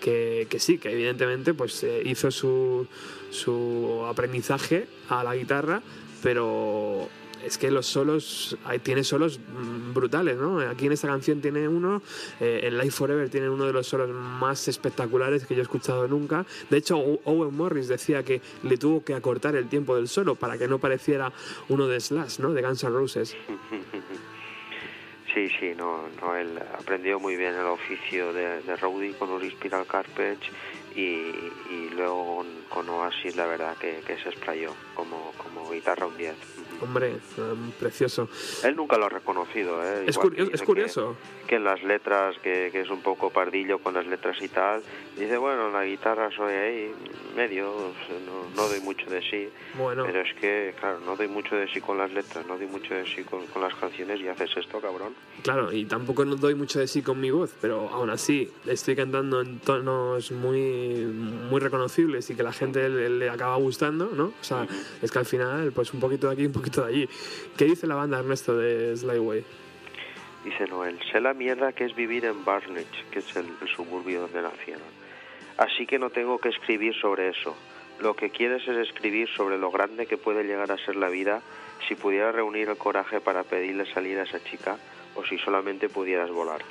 que, que sí, que evidentemente pues eh, hizo su, su aprendizaje a la guitarra, pero es que los solos, tiene solos brutales, ¿no? Aquí en esta canción tiene uno, eh, en Life Forever tiene uno de los solos más espectaculares que yo he escuchado nunca. De hecho, Owen Morris decía que le tuvo que acortar el tiempo del solo para que no pareciera uno de Slash, ¿no? De Guns N' Roses. Sí, sí, no, no, él aprendió muy bien el oficio de, roadie con Uri Spiral Carpets y, luego con, Oasis la verdad que, que se explayó como, como guitarra un 10. Hombre, um, precioso. Él nunca lo ha reconocido, ¿eh? Es, Igual curio- que es dice que- curioso. Que, en las letras, que, que es un poco pardillo con las letras y tal, dice, bueno, en la guitarra soy ahí medio, no, no doy mucho de sí, Bueno, pero es que, claro, no doy mucho de sí con las letras, no doy mucho de sí con, con las canciones y haces esto, cabrón. claro, y tampoco no doy mucho de sí con mi voz, pero aún así estoy cantando en tonos muy, muy reconocibles y que la gente le, le acaba gustando, ¿no? O sea, es que al final, pues un poquito de aquí, un poquito ¿Qué dice la banda, Ernesto, de Slyway? Dice Noel, sé la mierda que es vivir en Barnage, que es el, el suburbio donde nacieron. Así que no tengo que escribir sobre eso. Lo que quieres es escribir sobre lo grande que puede llegar a ser la vida si pudieras reunir el coraje para pedirle salir a esa chica o si solamente pudieras volar.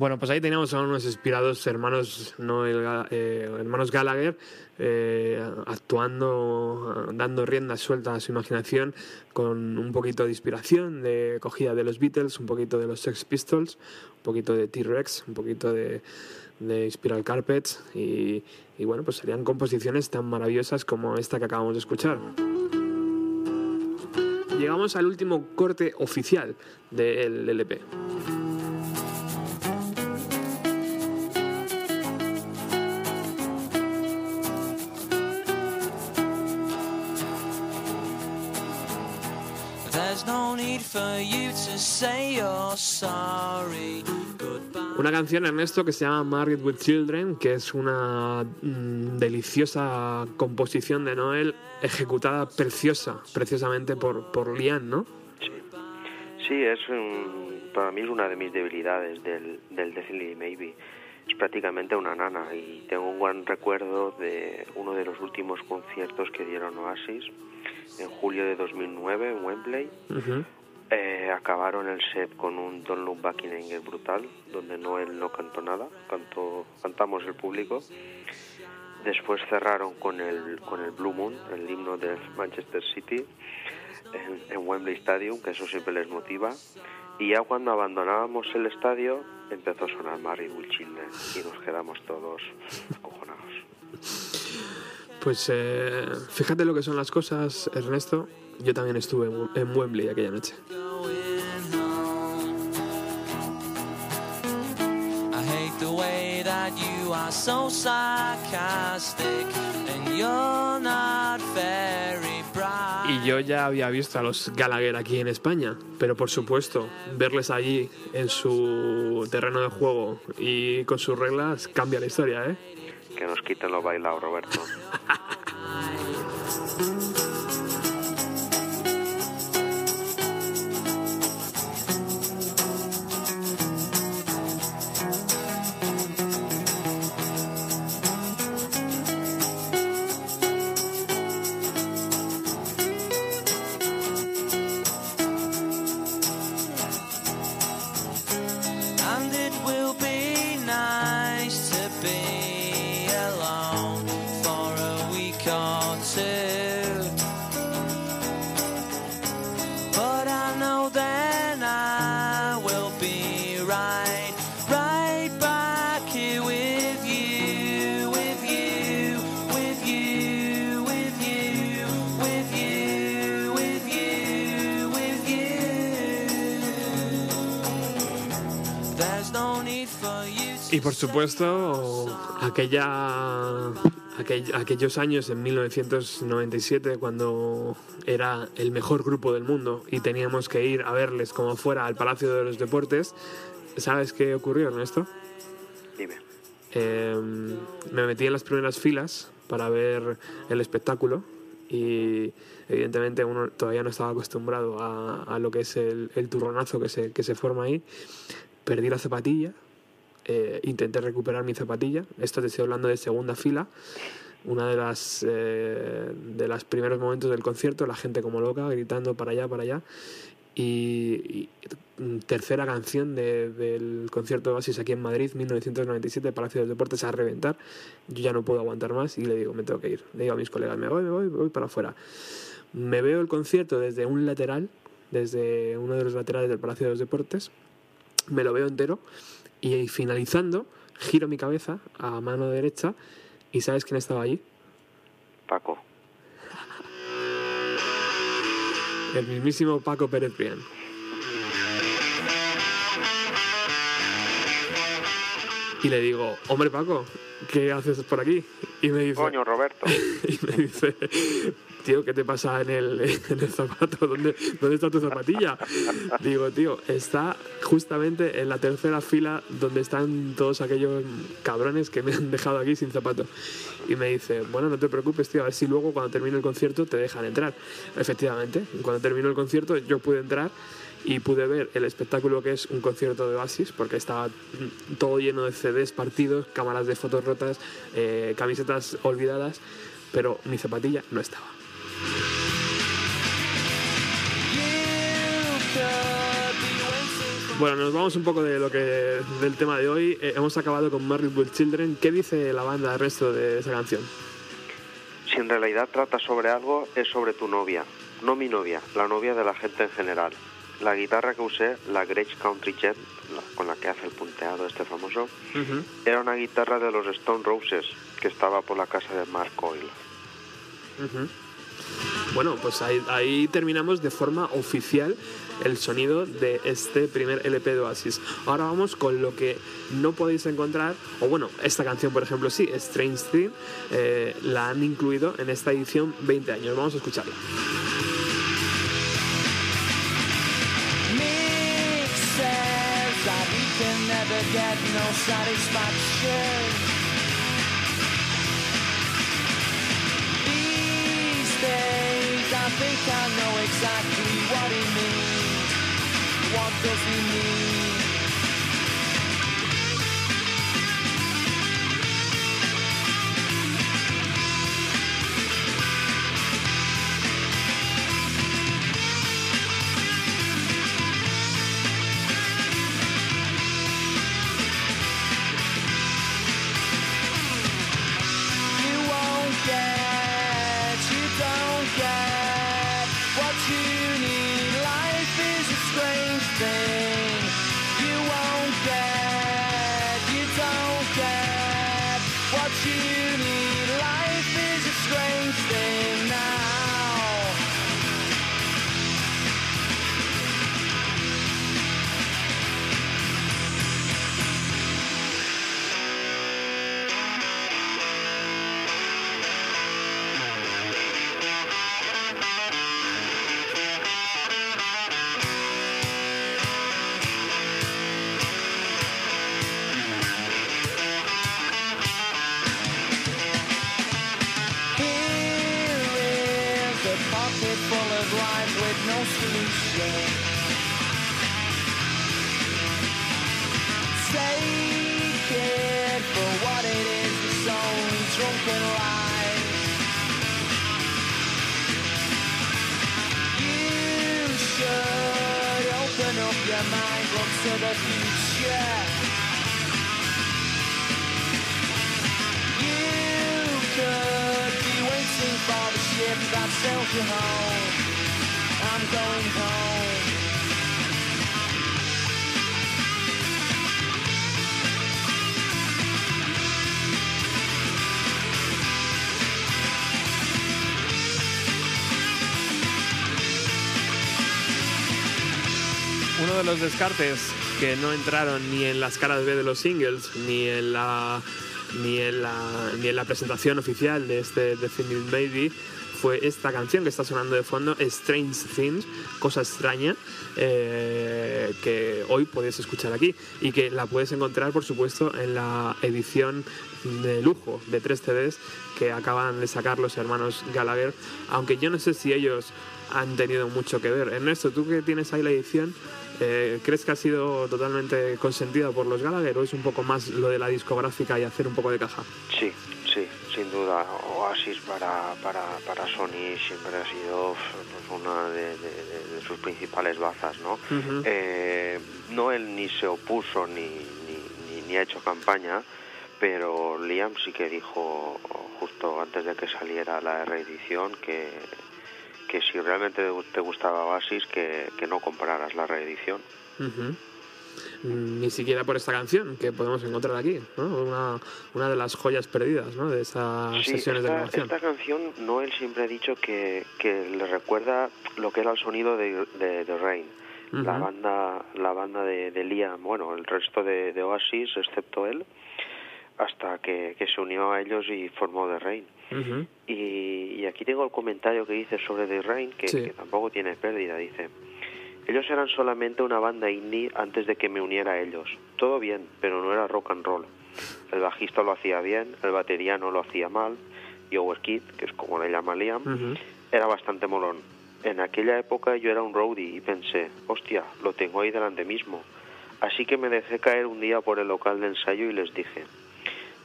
Bueno, pues ahí teníamos a unos inspirados hermanos, eh, hermanos Gallagher eh, actuando, dando rienda suelta a su imaginación con un poquito de inspiración, de cogida de los Beatles, un poquito de los Sex Pistols, un poquito de T-Rex, un poquito de, de Spiral Carpets y, y bueno, pues serían composiciones tan maravillosas como esta que acabamos de escuchar. Llegamos al último corte oficial del LP. Una canción, Ernesto, que se llama Married with Children, que es una mm, deliciosa composición de Noel, ejecutada preciosa, preciosamente por, por Lian, ¿no? Sí, sí es un- para mí es una de mis debilidades del, del Definitely Maybe. Es prácticamente una nana y tengo un buen recuerdo de uno de los últimos conciertos que dieron Oasis en julio de 2009 en Wembley. Eh, acabaron el set con un Don't Look Back in Anger brutal, donde Noel no cantó nada, cantó, cantamos el público. Después cerraron con el, con el Blue Moon, el himno del Manchester City, en, en Wembley Stadium, que eso siempre les motiva. Y ya cuando abandonábamos el estadio, empezó a sonar with Children y nos quedamos todos acojonados. Pues eh, fíjate lo que son las cosas, Ernesto. Yo también estuve en, en Wembley aquella noche. so sarcastic and you're not very. Y yo ya había visto a los Gallagher aquí en España, pero por supuesto, verles allí en su terreno de juego y con sus reglas cambia la historia, ¿eh? Que nos quiten lo bailado, Roberto. Y por supuesto, aquella, aquell- aquellos años en 1997, cuando era el mejor grupo del mundo y teníamos que ir a verles como fuera al Palacio de los Deportes, ¿sabes qué ocurrió, Ernesto? Dime. Eh, me metí en las primeras filas para ver el espectáculo y evidentemente uno todavía no estaba acostumbrado a, a lo que es el, el turronazo que se, que se forma ahí. Perdí la zapatilla, eh, intenté recuperar mi zapatilla, esto te estoy hablando de segunda fila, una de las eh, de los primeros momentos del concierto, la gente como loca, gritando para allá, para allá. Y, y tercera canción de- del concierto de Oasis aquí en Madrid, 1997, Palacio de los Deportes a reventar. Yo ya no puedo aguantar más y le digo, me tengo que ir. Le digo a mis colegas, me voy, me voy, me voy para afuera. Me veo el concierto desde un lateral, desde uno de los laterales del Palacio de los Deportes. Me lo veo entero y finalizando, giro mi cabeza a mano derecha y ¿sabes quién estaba allí? Paco. El mismísimo Paco Pérez Brián. Y le digo, hombre Paco, ¿qué haces por aquí? Y me dice, Coño, Roberto. y me dice, tío, ¿qué te pasa en el, en el zapato? ¿Dónde, ¿Dónde está tu zapatilla? Digo, tío, está justamente en la tercera fila donde están todos aquellos cabrones que me han dejado aquí sin zapato. Y me dice, bueno, no te preocupes, tío, a ver si luego cuando termine el concierto te dejan entrar. Efectivamente, cuando terminó el concierto yo pude entrar y pude ver el espectáculo que es un concierto de Oasis, porque estaba todo lleno de CDs partidos, cámaras de fotos rotas, eh, camisetas olvidadas, pero mi zapatilla no estaba. Bueno, nos vamos un poco de lo que del tema de hoy. Eh, hemos acabado con Married Children. ¿Qué dice la banda del resto de esa canción? Si en realidad trata sobre algo, es sobre tu novia. No mi novia, la novia de la gente en general. La guitarra que usé, la Gretsch Country Jet, la- con la que hace el punteado este famoso, era una guitarra de los Stone Roses que estaba por la casa de Mark Coyle. Bueno, pues ahí, ahí terminamos de forma oficial el sonido de este primer LP de Oasis. Ahora vamos con lo que no podéis encontrar, o bueno, esta canción por ejemplo sí, Strange Thing, eh, la han incluido en esta edición 20 años. Vamos a escucharla. Can never get no satisfaction. These days I think I know exactly what he means. What does he mean? Descartes que no entraron ni en las caras B de los singles, ni en la, ni en la, ni en la presentación oficial de este Definitive Baby, fue esta canción que está sonando de fondo, Strange Things, Cosa Extraña, eh, que hoy podéis escuchar aquí y que la puedes encontrar, por supuesto, en la edición de lujo de tres CDs que acaban de sacar los hermanos Gallagher, aunque yo no sé si ellos han tenido mucho que ver. Ernesto, tú que tienes ahí la edición, eh, ¿crees que ha sido totalmente consentida por los Gallagher o es un poco más lo de la discográfica y hacer un poco de caja? Sí, sí, sin duda. Oasis para, para, para Sony siempre ha sido pues, una de, de- de- de sus principales bazas, ¿no? Eh, no él ni se opuso ni, ni, ni- ni ha hecho campaña, pero Liam sí que dijo justo antes de que saliera la reedición que, que si realmente te gustaba Oasis que, que no compraras la reedición. Ujú. Mm, Ni siquiera por esta canción que podemos encontrar aquí, ¿no? una, una de las joyas perdidas ¿no? de esas Sí, sesiones de esta, grabación. esta canción Noel siempre ha dicho que, que le recuerda lo que era el sonido de, de, de Rain. La Ujú. banda, la banda de, de Liam, bueno, el resto de, de Oasis, excepto él, hasta que, que se unió a ellos y formó The Rain. Y, y aquí tengo el comentario que dice sobre The Rain, que, Sí. que tampoco tiene pérdida. Dice, ellos eran solamente una banda indie antes de que me uniera a ellos. Todo bien, pero no era rock and roll. El bajista lo hacía bien, el batería no lo hacía mal, y Overkid, que es como le llama Liam, era bastante molón. En aquella época yo era un roadie y pensé, hostia, lo tengo ahí delante mismo. Así que me dejé caer un día por el local de ensayo y les dije,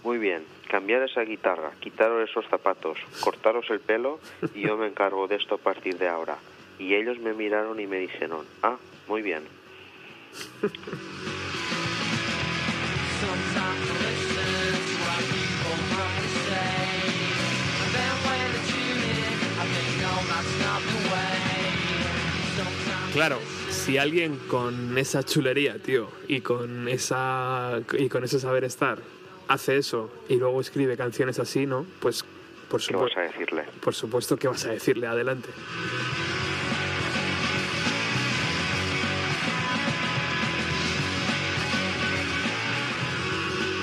muy bien, cambiar esa guitarra, quitaros esos zapatos, cortaros el pelo y yo me encargo de esto a partir de ahora. Y ellos me miraron y me dijeron, ah, muy bien. Claro, si alguien con esa chulería, tío, y con esa y con ese saber estar hace eso y luego escribe canciones así, ¿no? Pues por ¿Qué vas supuesto, a decirle? por supuesto que vas a decirle adelante.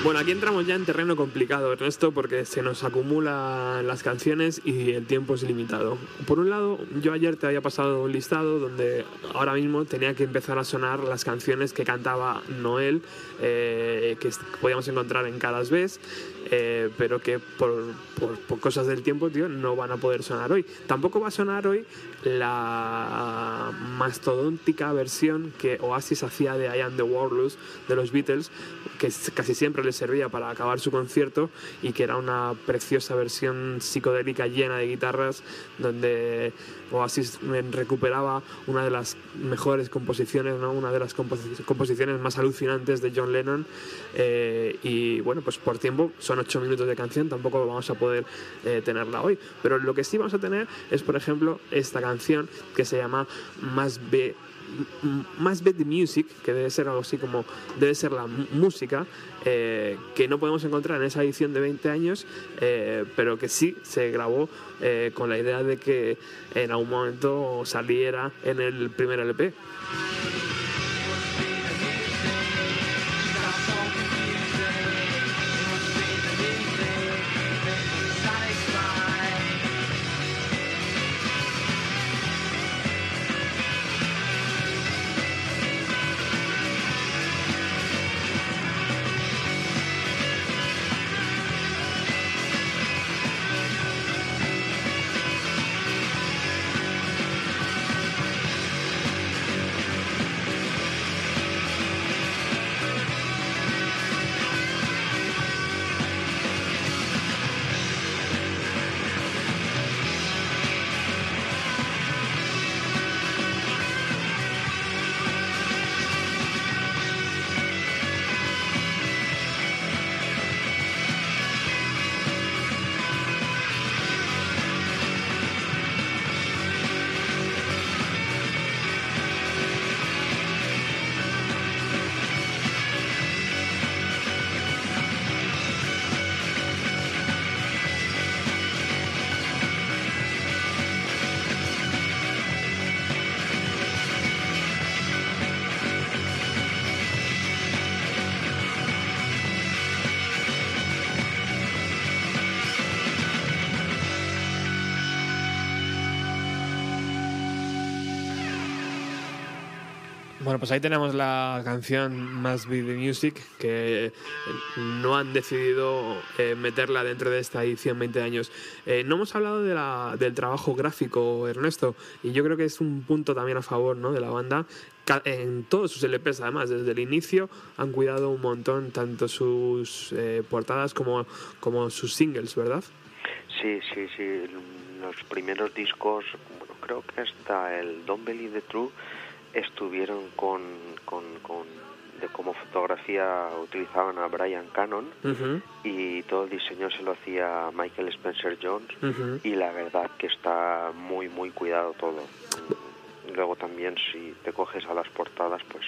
Bueno, aquí entramos ya en terreno complicado, Ernesto, porque se nos acumulan las canciones y el tiempo es limitado. Por un lado, yo ayer te había pasado un listado donde ahora mismo tenía que empezar a sonar las canciones que cantaba Noel, eh, que podíamos encontrar en cada vez, eh, pero que por, por- por cosas del tiempo, tío, no van a poder sonar hoy. Tampoco va a sonar hoy la mastodóntica versión que Oasis hacía de I Am the Warlords de los Beatles, que casi siempre les servía para acabar su concierto y que era una preciosa versión psicodélica llena de guitarras donde Oasis recuperaba una de las mejores composiciones, ¿no? una de las composi- composiciones más alucinantes de John Lennon eh, y bueno, pues por tiempo son ocho minutos de canción, tampoco vamos a poder eh, tenerla hoy, pero lo que sí vamos a tener es por ejemplo esta canción que se llama Más M- más the Music, que debe ser algo así como, debe ser la música, eh, que no podemos encontrar en esa edición de 20 años, eh, pero que sí se grabó con la idea de que en algún momento saliera en el primer LP. Bueno, pues ahí tenemos la canción Must Be the Music, que eh, no han decidido eh, meterla dentro de esta edición 20 años. Eh, no hemos hablado de la- del trabajo gráfico, Ernesto, y yo creo que es un punto también a favor ¿no? de la banda. En todos sus LPs, además, desde el inicio han cuidado un montón tanto sus eh, portadas como, como sus singles, ¿verdad? Sí, sí, sí. Los primeros discos, bueno, creo que hasta el Don't Believe the True estuvieron con, con, con de como fotografía utilizaban a Brian Cannon y todo el diseño se lo hacía Michael Spencer Jones y la verdad que está muy muy cuidado todo. Luego también si te coges a las portadas, pues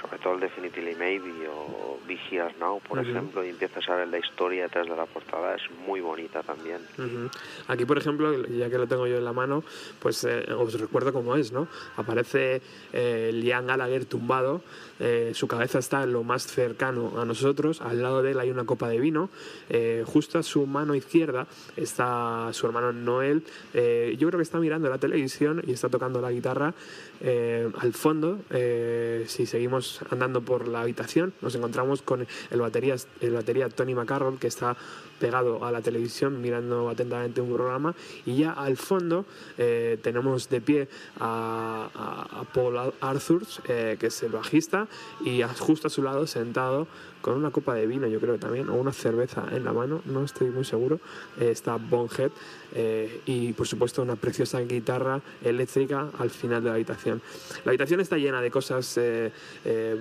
sobre todo el Definitely Maybe o Be Here Now, por Ujú. ejemplo, y empiezas a ver la historia detrás de la portada, es muy bonita también. Ujú. Aquí, por ejemplo, ya que lo tengo yo en la mano, pues eh, os recuerdo cómo es, ¿no? Aparece eh, Liam Gallagher tumbado, eh, su cabeza está en lo más cercano a nosotros, al lado de él hay una copa de vino, eh, justo a su mano izquierda está su hermano Noel, eh, yo creo que está mirando la televisión y está tocando la guitarra, eh, al fondo, eh, si seguimos andando por la habitación, nos encontramos con el batería, el batería Tony McCarroll, que está pegado a la televisión mirando atentamente un programa, y ya al fondo eh, tenemos de pie a, Paul Arthur, eh, que es el bajista, y justo a su lado, sentado, con una copa de vino, yo creo también, o una cerveza en la mano, no estoy muy seguro, eh, está Bonhead, eh, y por supuesto una preciosa guitarra eléctrica al final de la habitación. La habitación está llena de cosas, eh,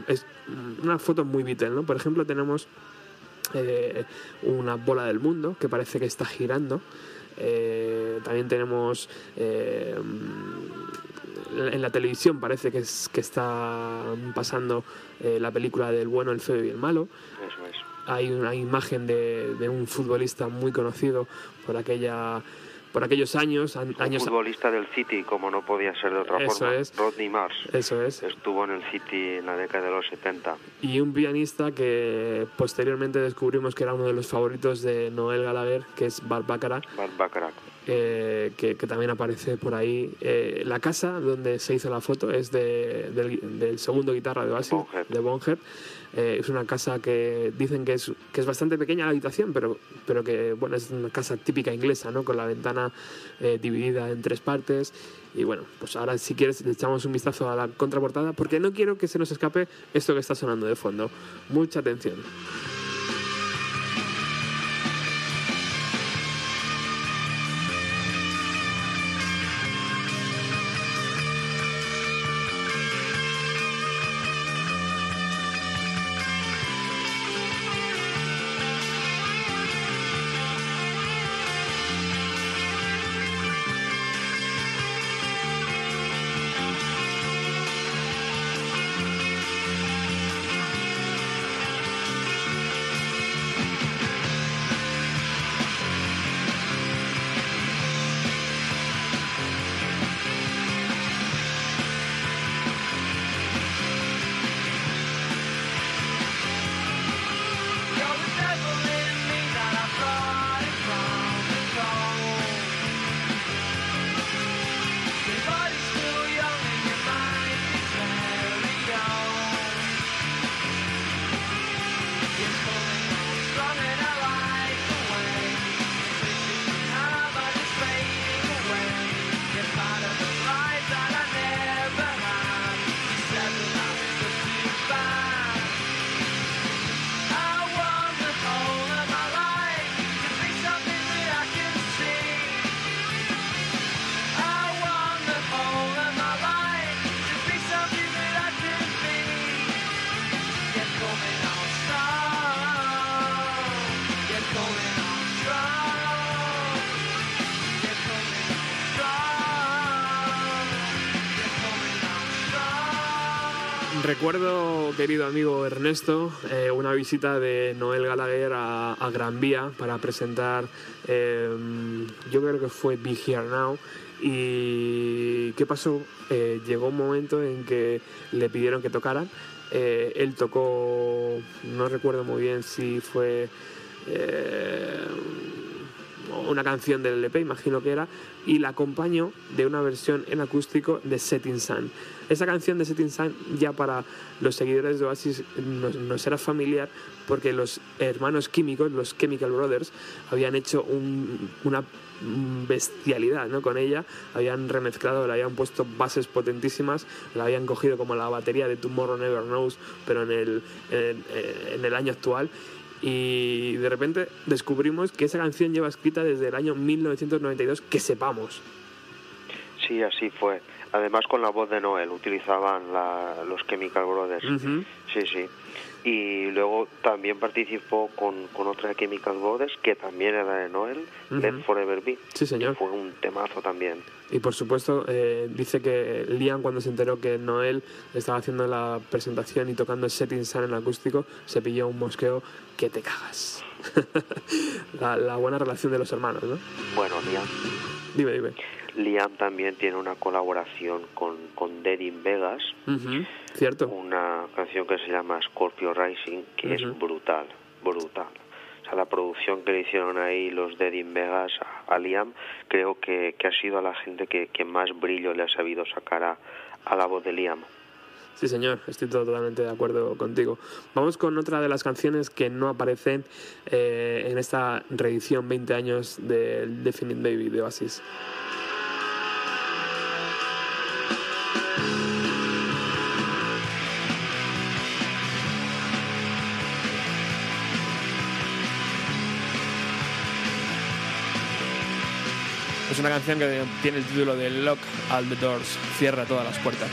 es una foto muy Beatle, ¿no? Por ejemplo, tenemos eh, una bola del mundo que parece que está girando. Eh, también tenemos eh, en la televisión parece que, es, que está pasando eh, la película del bueno, el feo y el malo. Eso es. Hay una imagen de, de un futbolista muy conocido por aquella por aquellos años, an- Un años futbolista del City, como no podía ser de otra Eso forma. es. Rodney Mars. eso es, Estuvo en el City en la década de los 70. y un pianista que posteriormente descubrimos que era uno de los favoritos de Noel Gallagher, que es Bart Bacharach, Bart Bacharach. eh, que, que también aparece por ahí. Eh, la casa donde se hizo la foto es de- del, del segundo guitarra de Bonhead. de Bonhead. Eh, es una casa que dicen que es, que es bastante pequeña la habitación, pero, pero que bueno, es una casa típica inglesa, ¿no? con la ventana eh, dividida en tres partes. Y bueno, pues ahora si quieres le echamos un vistazo a la contraportada, porque no quiero que se nos escape esto que está sonando de fondo. Mucha atención. Recuerdo, querido amigo Ernesto, eh, una visita de Noel Gallagher a, Gran Vía para presentar, eh, yo creo que fue Be Here Now. ¿Y qué pasó? Eh, llegó un momento en que le pidieron que tocaran. Eh, él tocó, no recuerdo muy bien si fue una canción del LP, imagino que era, y la acompañó de una versión en acústico de Setting Sun. Esa canción de Setting Sun ya para los seguidores de Oasis nos, nos era familiar porque los hermanos químicos, los Chemical Brothers, habían hecho un- una bestialidad ¿no? con ella, habían remezclado, le habían puesto bases potentísimas, la habían cogido como la batería de Tomorrow Never Knows, pero en el, en el año actual. Y de repente descubrimos que esa canción lleva escrita desde el año 1992, que sepamos. Sí, así fue. Además con la voz de Noel utilizaban la- los Chemical Brothers. Sí, sí. Y luego también participó con, con otra de Chemical Brothers que también era de Noel, Ujú. Let Forever Be. Sí, señor. Fue un temazo también. Y por supuesto, eh, dice que Liam, cuando se enteró que Noel estaba haciendo la presentación y tocando Setting Sun en acústico, se pilló un mosqueo que te cagas. la, la buena relación de los hermanos, ¿no? Bueno, Liam, Dime, dime. Liam también tiene una colaboración con, con Dead in Vegas, Cierto. una canción que se llama Scorpio Rising, que es brutal, brutal. O sea, la producción que le hicieron ahí los Dead in Vegas a, a Liam, creo que, que ha sido a la gente que, que más brillo le ha sabido sacar a, a la voz de Liam. Sí, señor, estoy totalmente de acuerdo contigo. Vamos con otra de las canciones que no aparecen eh, en esta reedición 20 años del Definite Baby de Oasis. Una canción que tiene el título de Lock All the Doors, cierra todas las puertas.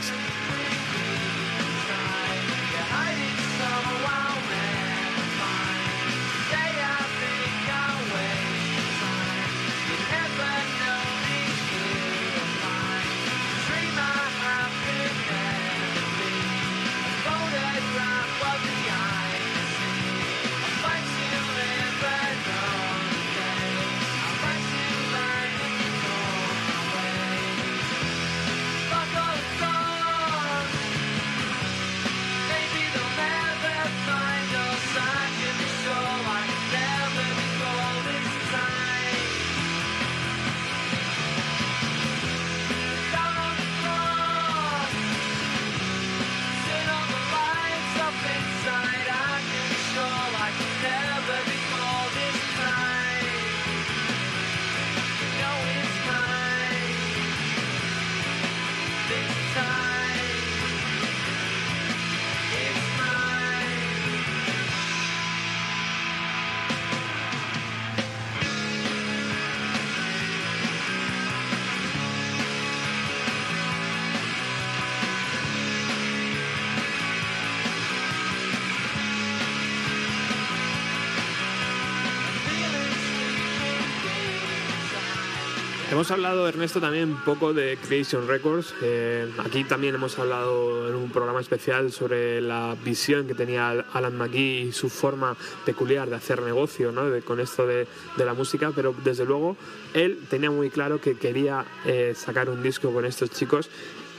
Hemos hablado, Ernesto, también un poco de Creation Records. Eh, aquí también hemos hablado en un programa especial sobre la visión que tenía Alan McGee y su forma peculiar de hacer negocio ¿no? con esto de, de, la música, pero desde luego él tenía muy claro que quería eh, sacar un disco con estos chicos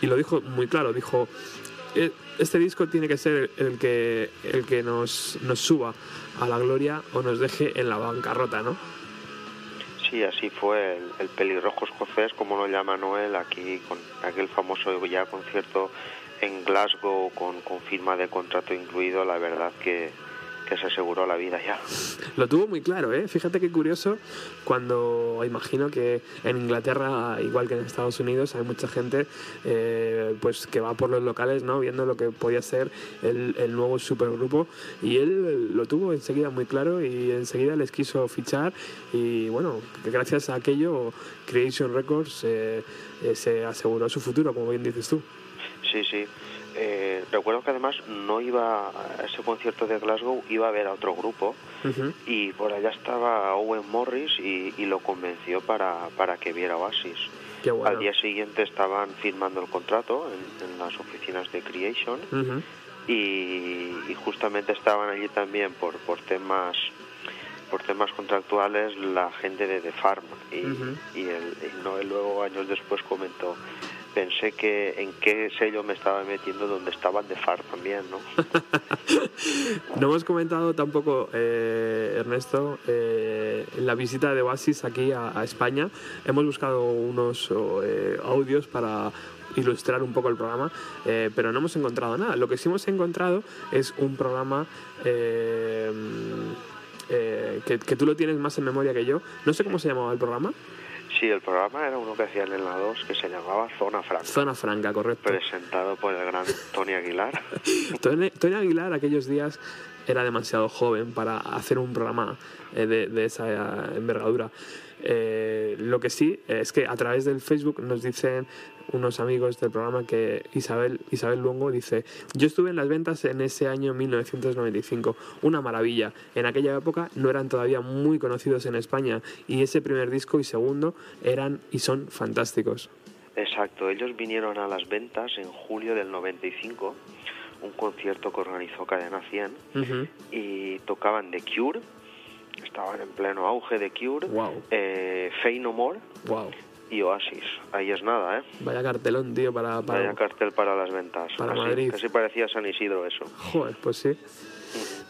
y lo dijo muy claro, dijo, "Eh, este disco tiene que ser el que, el que nos, nos suba a la gloria o nos deje en la bancarrota, ¿no? Sí, así fue el, el pelirrojo escocés, como lo llama Noel, aquí con aquel famoso ya concierto en Glasgow con, con firma de contrato incluido, la verdad que, que se aseguró la vida ya. Lo tuvo muy claro, ¿eh? Fíjate qué curioso cuando imagino que en Inglaterra, igual que en Estados Unidos, hay mucha gente eh, pues que va por los locales, ¿no? Viendo lo que podía ser el, el, nuevo supergrupo y él lo tuvo enseguida muy claro y enseguida les quiso fichar y bueno, gracias a aquello Creation Records eh, eh, se aseguró su futuro, como bien dices tú. Sí, sí. Eh, recuerdo que además no iba a ese concierto de Glasgow, iba a ver a otro grupo Uh -huh. y por allá estaba Owen Morris y, y lo convenció para, para que viera Oasis. Bueno. Al día siguiente estaban firmando el contrato en, en las oficinas de Creation Uh -huh. y, y justamente estaban allí también por, por temas por temas contractuales la gente de The Farm y, y, el, y Noel luego años después comentó pensé que en qué sello me estaba metiendo donde estaban The Farm también ¿no? No hemos comentado tampoco, eh, Ernesto, eh, la visita de Oasis aquí a, a España. Hemos buscado unos eh, audios para ilustrar un poco el programa, eh, pero no hemos encontrado nada. Lo que sí hemos encontrado es un programa eh, eh, que, que tú lo tienes más en memoria que yo. No sé cómo se llamaba el programa. Sí el programa era uno que hacían en la 2 que se llamaba Zona Franca Zona Franca, correcto. presentado por el gran Tony Aguilar Tony, Tony Aguilar aquellos días era demasiado joven para hacer un programa eh, de, de esa eh, envergadura. Eh, lo que sí es que a través del Facebook nos dicen unos amigos del programa que Isabel, Isabel Luongo dice, yo estuve en las ventas en ese año 1995, una maravilla. En aquella época no eran todavía muy conocidos en España y ese primer disco y segundo eran y son fantásticos. Exacto, ellos vinieron a las ventas en julio del 95, un concierto que organizó Cadena 100 Ujú. y tocaban The Cure, estaban en pleno auge de Cure, Wow, eh, Fey No More wow. y Oasis. Ahí es nada, ¿eh? Vaya cartelón, tío, para... para... Vaya cartel para las ventas. para Madrid. Casi parecía San Isidro eso. Joder, pues sí.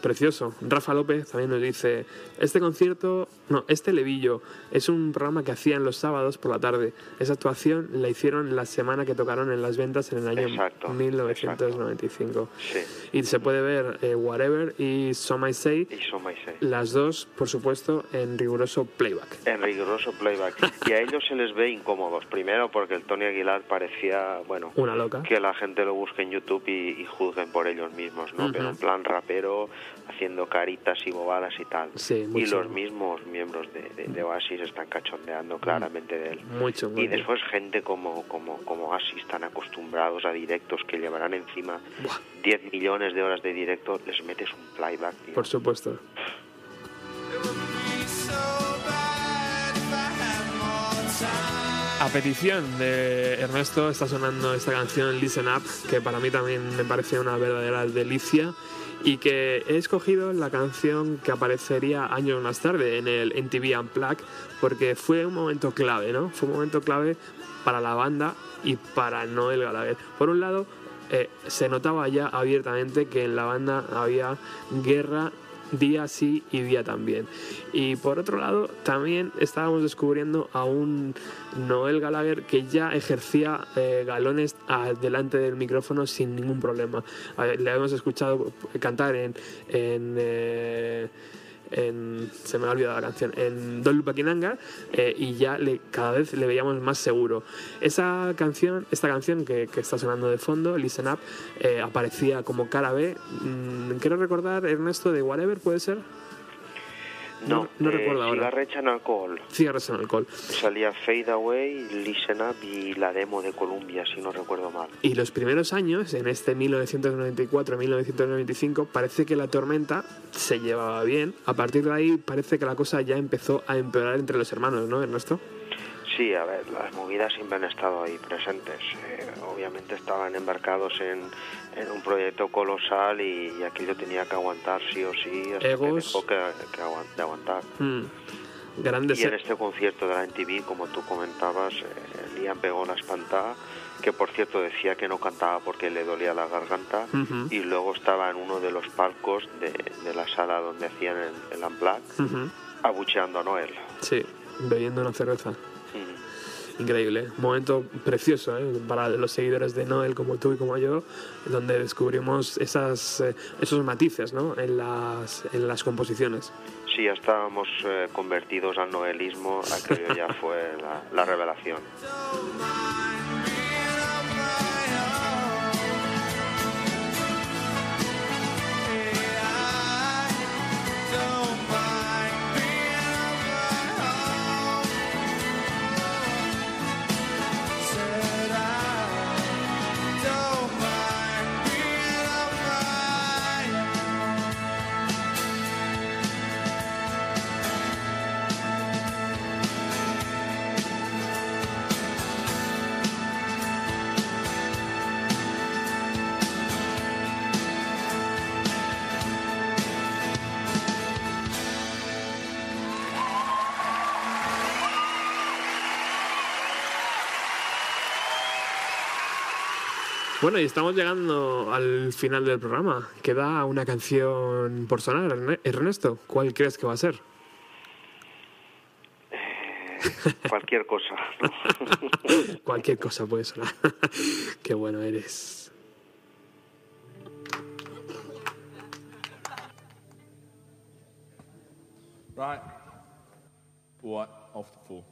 Precioso. Rafa López también nos dice, este concierto, no, este levillo es un programa que hacían los sábados por la tarde. Esa actuación la hicieron la semana que tocaron en las ventas en el año Exacto, 1995. Sí. Y se puede ver eh, Whatever y Some I Say, Y son más seis. las dos, por supuesto, en riguroso playback. En riguroso playback. Y a ellos se les ve incómodos. Primero porque el Tony Aguilar parecía, bueno, Una loca. que la gente lo busque en YouTube y, y juzguen por ellos mismos, ¿no? Ujú. Pero en plan rapero, haciendo caritas y bobadas y tal. Sí, y los mismos miembros de, de- de Oasis están cachondeando claramente de él. Muy chungo, Y después gente como, como, como Oasis, tan acostumbrados a directos que llevarán encima Buah. 10 millones de horas de directo, les metes un playback, tío. Por supuesto. A petición de Ernesto está sonando esta canción Listen Up, que para mí también me parece una verdadera delicia y que he escogido la canción que aparecería años más tarde en el MTV Unplugged porque fue un momento clave, ¿no? Fue un momento clave para la banda y para Noel Gallagher. Por un lado, eh, se notaba ya abiertamente que en la banda había guerra día sí y día también. Y por otro lado, también estábamos descubriendo a un Noel Gallagher que ya ejercía eh, galones delante del micrófono sin ningún problema. Le hemos escuchado cantar en... en eh, en- se me ha olvidado la canción, en in Anger, eh, y ya cada vez le veíamos más seguro. Esa canción, esta canción que, que está sonando de fondo, Listen Up, eh, aparecía como cara B. Mm, quiero recordar, Ernesto, de Whatever, ¿puede ser? No, no eh, recuerdo ahora. Cigarrecha en alcohol. Cigarros en alcohol. Salía Fade Away, Listen Up y la demo de Columbia, si no recuerdo mal. Y los primeros años, en este 1994-1995, parece que la tormenta se llevaba bien. A partir de ahí parece que la cosa ya empezó a empeorar entre los hermanos, ¿no, Ernesto? Sí, a ver, las movidas siempre han estado ahí presentes. Eh, obviamente estaban embarcados en, en un proyecto colosal y, y aquello tenía que aguantar sí o sí hasta Egos. que dejó que, que aguan- de aguantar. Mm. Grandes Y en este concierto de la NTV, como tú comentabas, eh, Liam pegó la espantada, que por cierto decía que no cantaba porque le dolía la garganta, y luego estaba en uno de los palcos de, de la sala donde hacían el, el Unplugged, Ujú. abucheando a Noel. Sí, bebiendo una cerveza. Increíble, un momento precioso ¿eh? para los seguidores de Noel como tú y como yo, donde descubrimos esas, eh, esos matices ¿no? en, las, en las composiciones. Sí, ya estábamos eh, convertidos al noelismo, aquello ya fue la, la revelación. Bueno, y estamos llegando al final del programa. Queda una canción por sonar, Erne- Ernesto. ¿Cuál crees que va a ser? Cualquier cosa. Cualquier cosa puede sonar. Qué bueno eres. Right. What off the floor.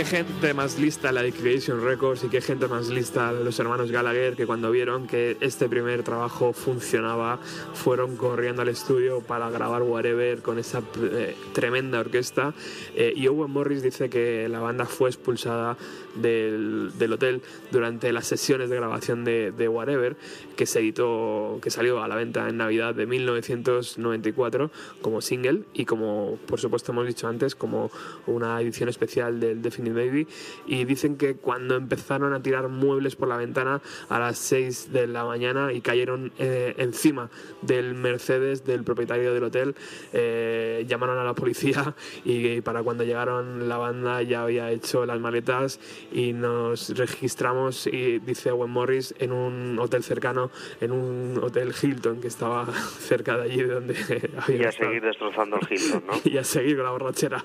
Qué gente más lista la de Creation Records y qué gente más lista los hermanos Gallagher que cuando vieron que este primer trabajo funcionaba fueron corriendo al estudio para grabar Whatever con esa eh, tremenda orquesta. Eh, y Owen Morris dice que la banda fue expulsada del, del hotel durante las sesiones de grabación de, de Whatever que se editó que salió a la venta en Navidad de 1994 como single y como por supuesto hemos dicho antes como una edición especial del Baby y dicen que cuando empezaron a tirar muebles por la ventana a las 6 de la mañana y cayeron eh, encima del Mercedes del propietario del hotel eh, llamaron a la policía y para cuando llegaron la banda ya había hecho las maletas y nos registramos y dice Owen Morris en un hotel cercano en un hotel Hilton que estaba cerca de allí de donde había Y a seguir destrozando el Hilton, ¿no? y a seguir con la borrachera.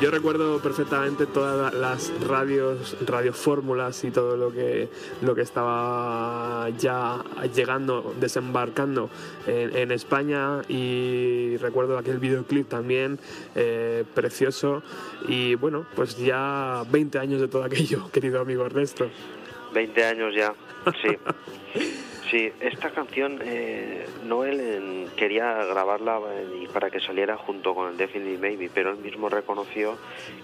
Yo recuerdo perfectamente todas las radios, radiofórmulas y todo lo que, lo que estaba ya llegando, desembarcando en, en España y recuerdo aquel videoclip también eh, precioso y bueno, pues ya 20 años de todo aquello, querido amigo Ernesto. 20 años ya, sí. Sí, esta canción eh, Noel eh, quería grabarla eh, y para que saliera junto con el Definitely Maybe, pero él mismo reconoció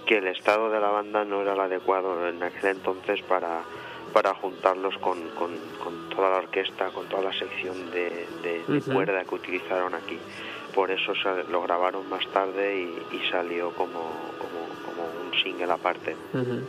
que el estado de la banda no era el adecuado en aquel entonces para, para juntarlos con, con, con toda la orquesta, con toda la sección de, de- de Ujú. cuerda que utilizaron aquí. Por eso se- lo grabaron más tarde y, y salió como, como, como un single aparte. I'm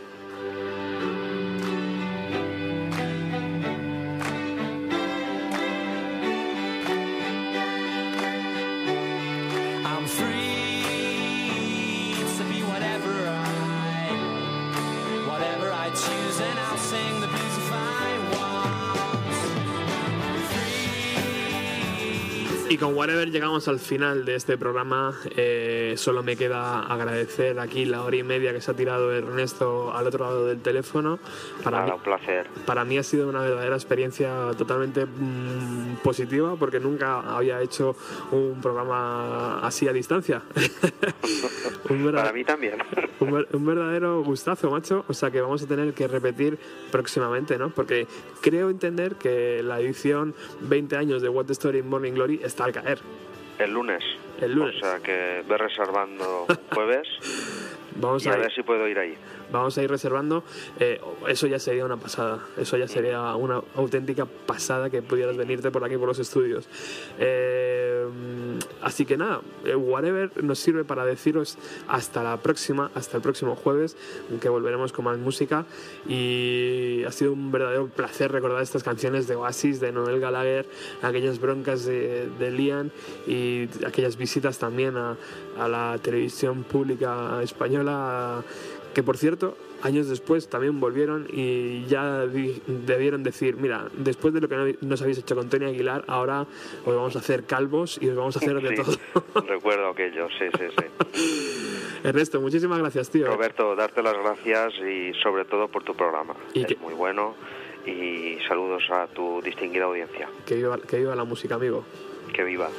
Y con Whatever llegamos al final de este programa. Eh, solo me queda agradecer aquí la hora y media que se ha tirado Ernesto al otro lado del teléfono. Para mí, un placer. para mí ha sido una verdadera experiencia totalmente mm, positiva porque nunca había hecho un programa así a distancia. un, Para mí también. un ver- un verdadero gustazo, macho. O sea que vamos a tener que repetir próximamente, ¿no? Porque creo entender que la edición 20 años de What the Story in Morning Glory está al caer. El lunes. El lunes. O sea que ve reservando jueves Vamos y a, a ver si puedo ir ahí. Vamos a ir reservando. Eh, eso ya sería una pasada. Eso ya sería una auténtica pasada que pudieras venirte por aquí por los estudios. Eh, así que nada, eh, whatever nos sirve para deciros hasta la próxima, hasta el próximo jueves, que volveremos con más música. Y ha sido un verdadero placer recordar estas canciones de Oasis, de Noel Gallagher, aquellas broncas de, de Liam y aquellas visitas también a, a la televisión pública española, que por cierto, años después también volvieron y ya debieron decir, mira, después de lo que no- nos habéis hecho con Tony Aguilar, ahora os vamos a hacer calvos y os vamos a hacer de Sí, todo. recuerdo aquello, sí, sí, sí. Ernesto, muchísimas gracias, tío. Roberto, darte las gracias y sobre todo por tu programa. Y es que- muy bueno y saludos a tu distinguida audiencia. Que viva, que viva la música, amigo. Que viva.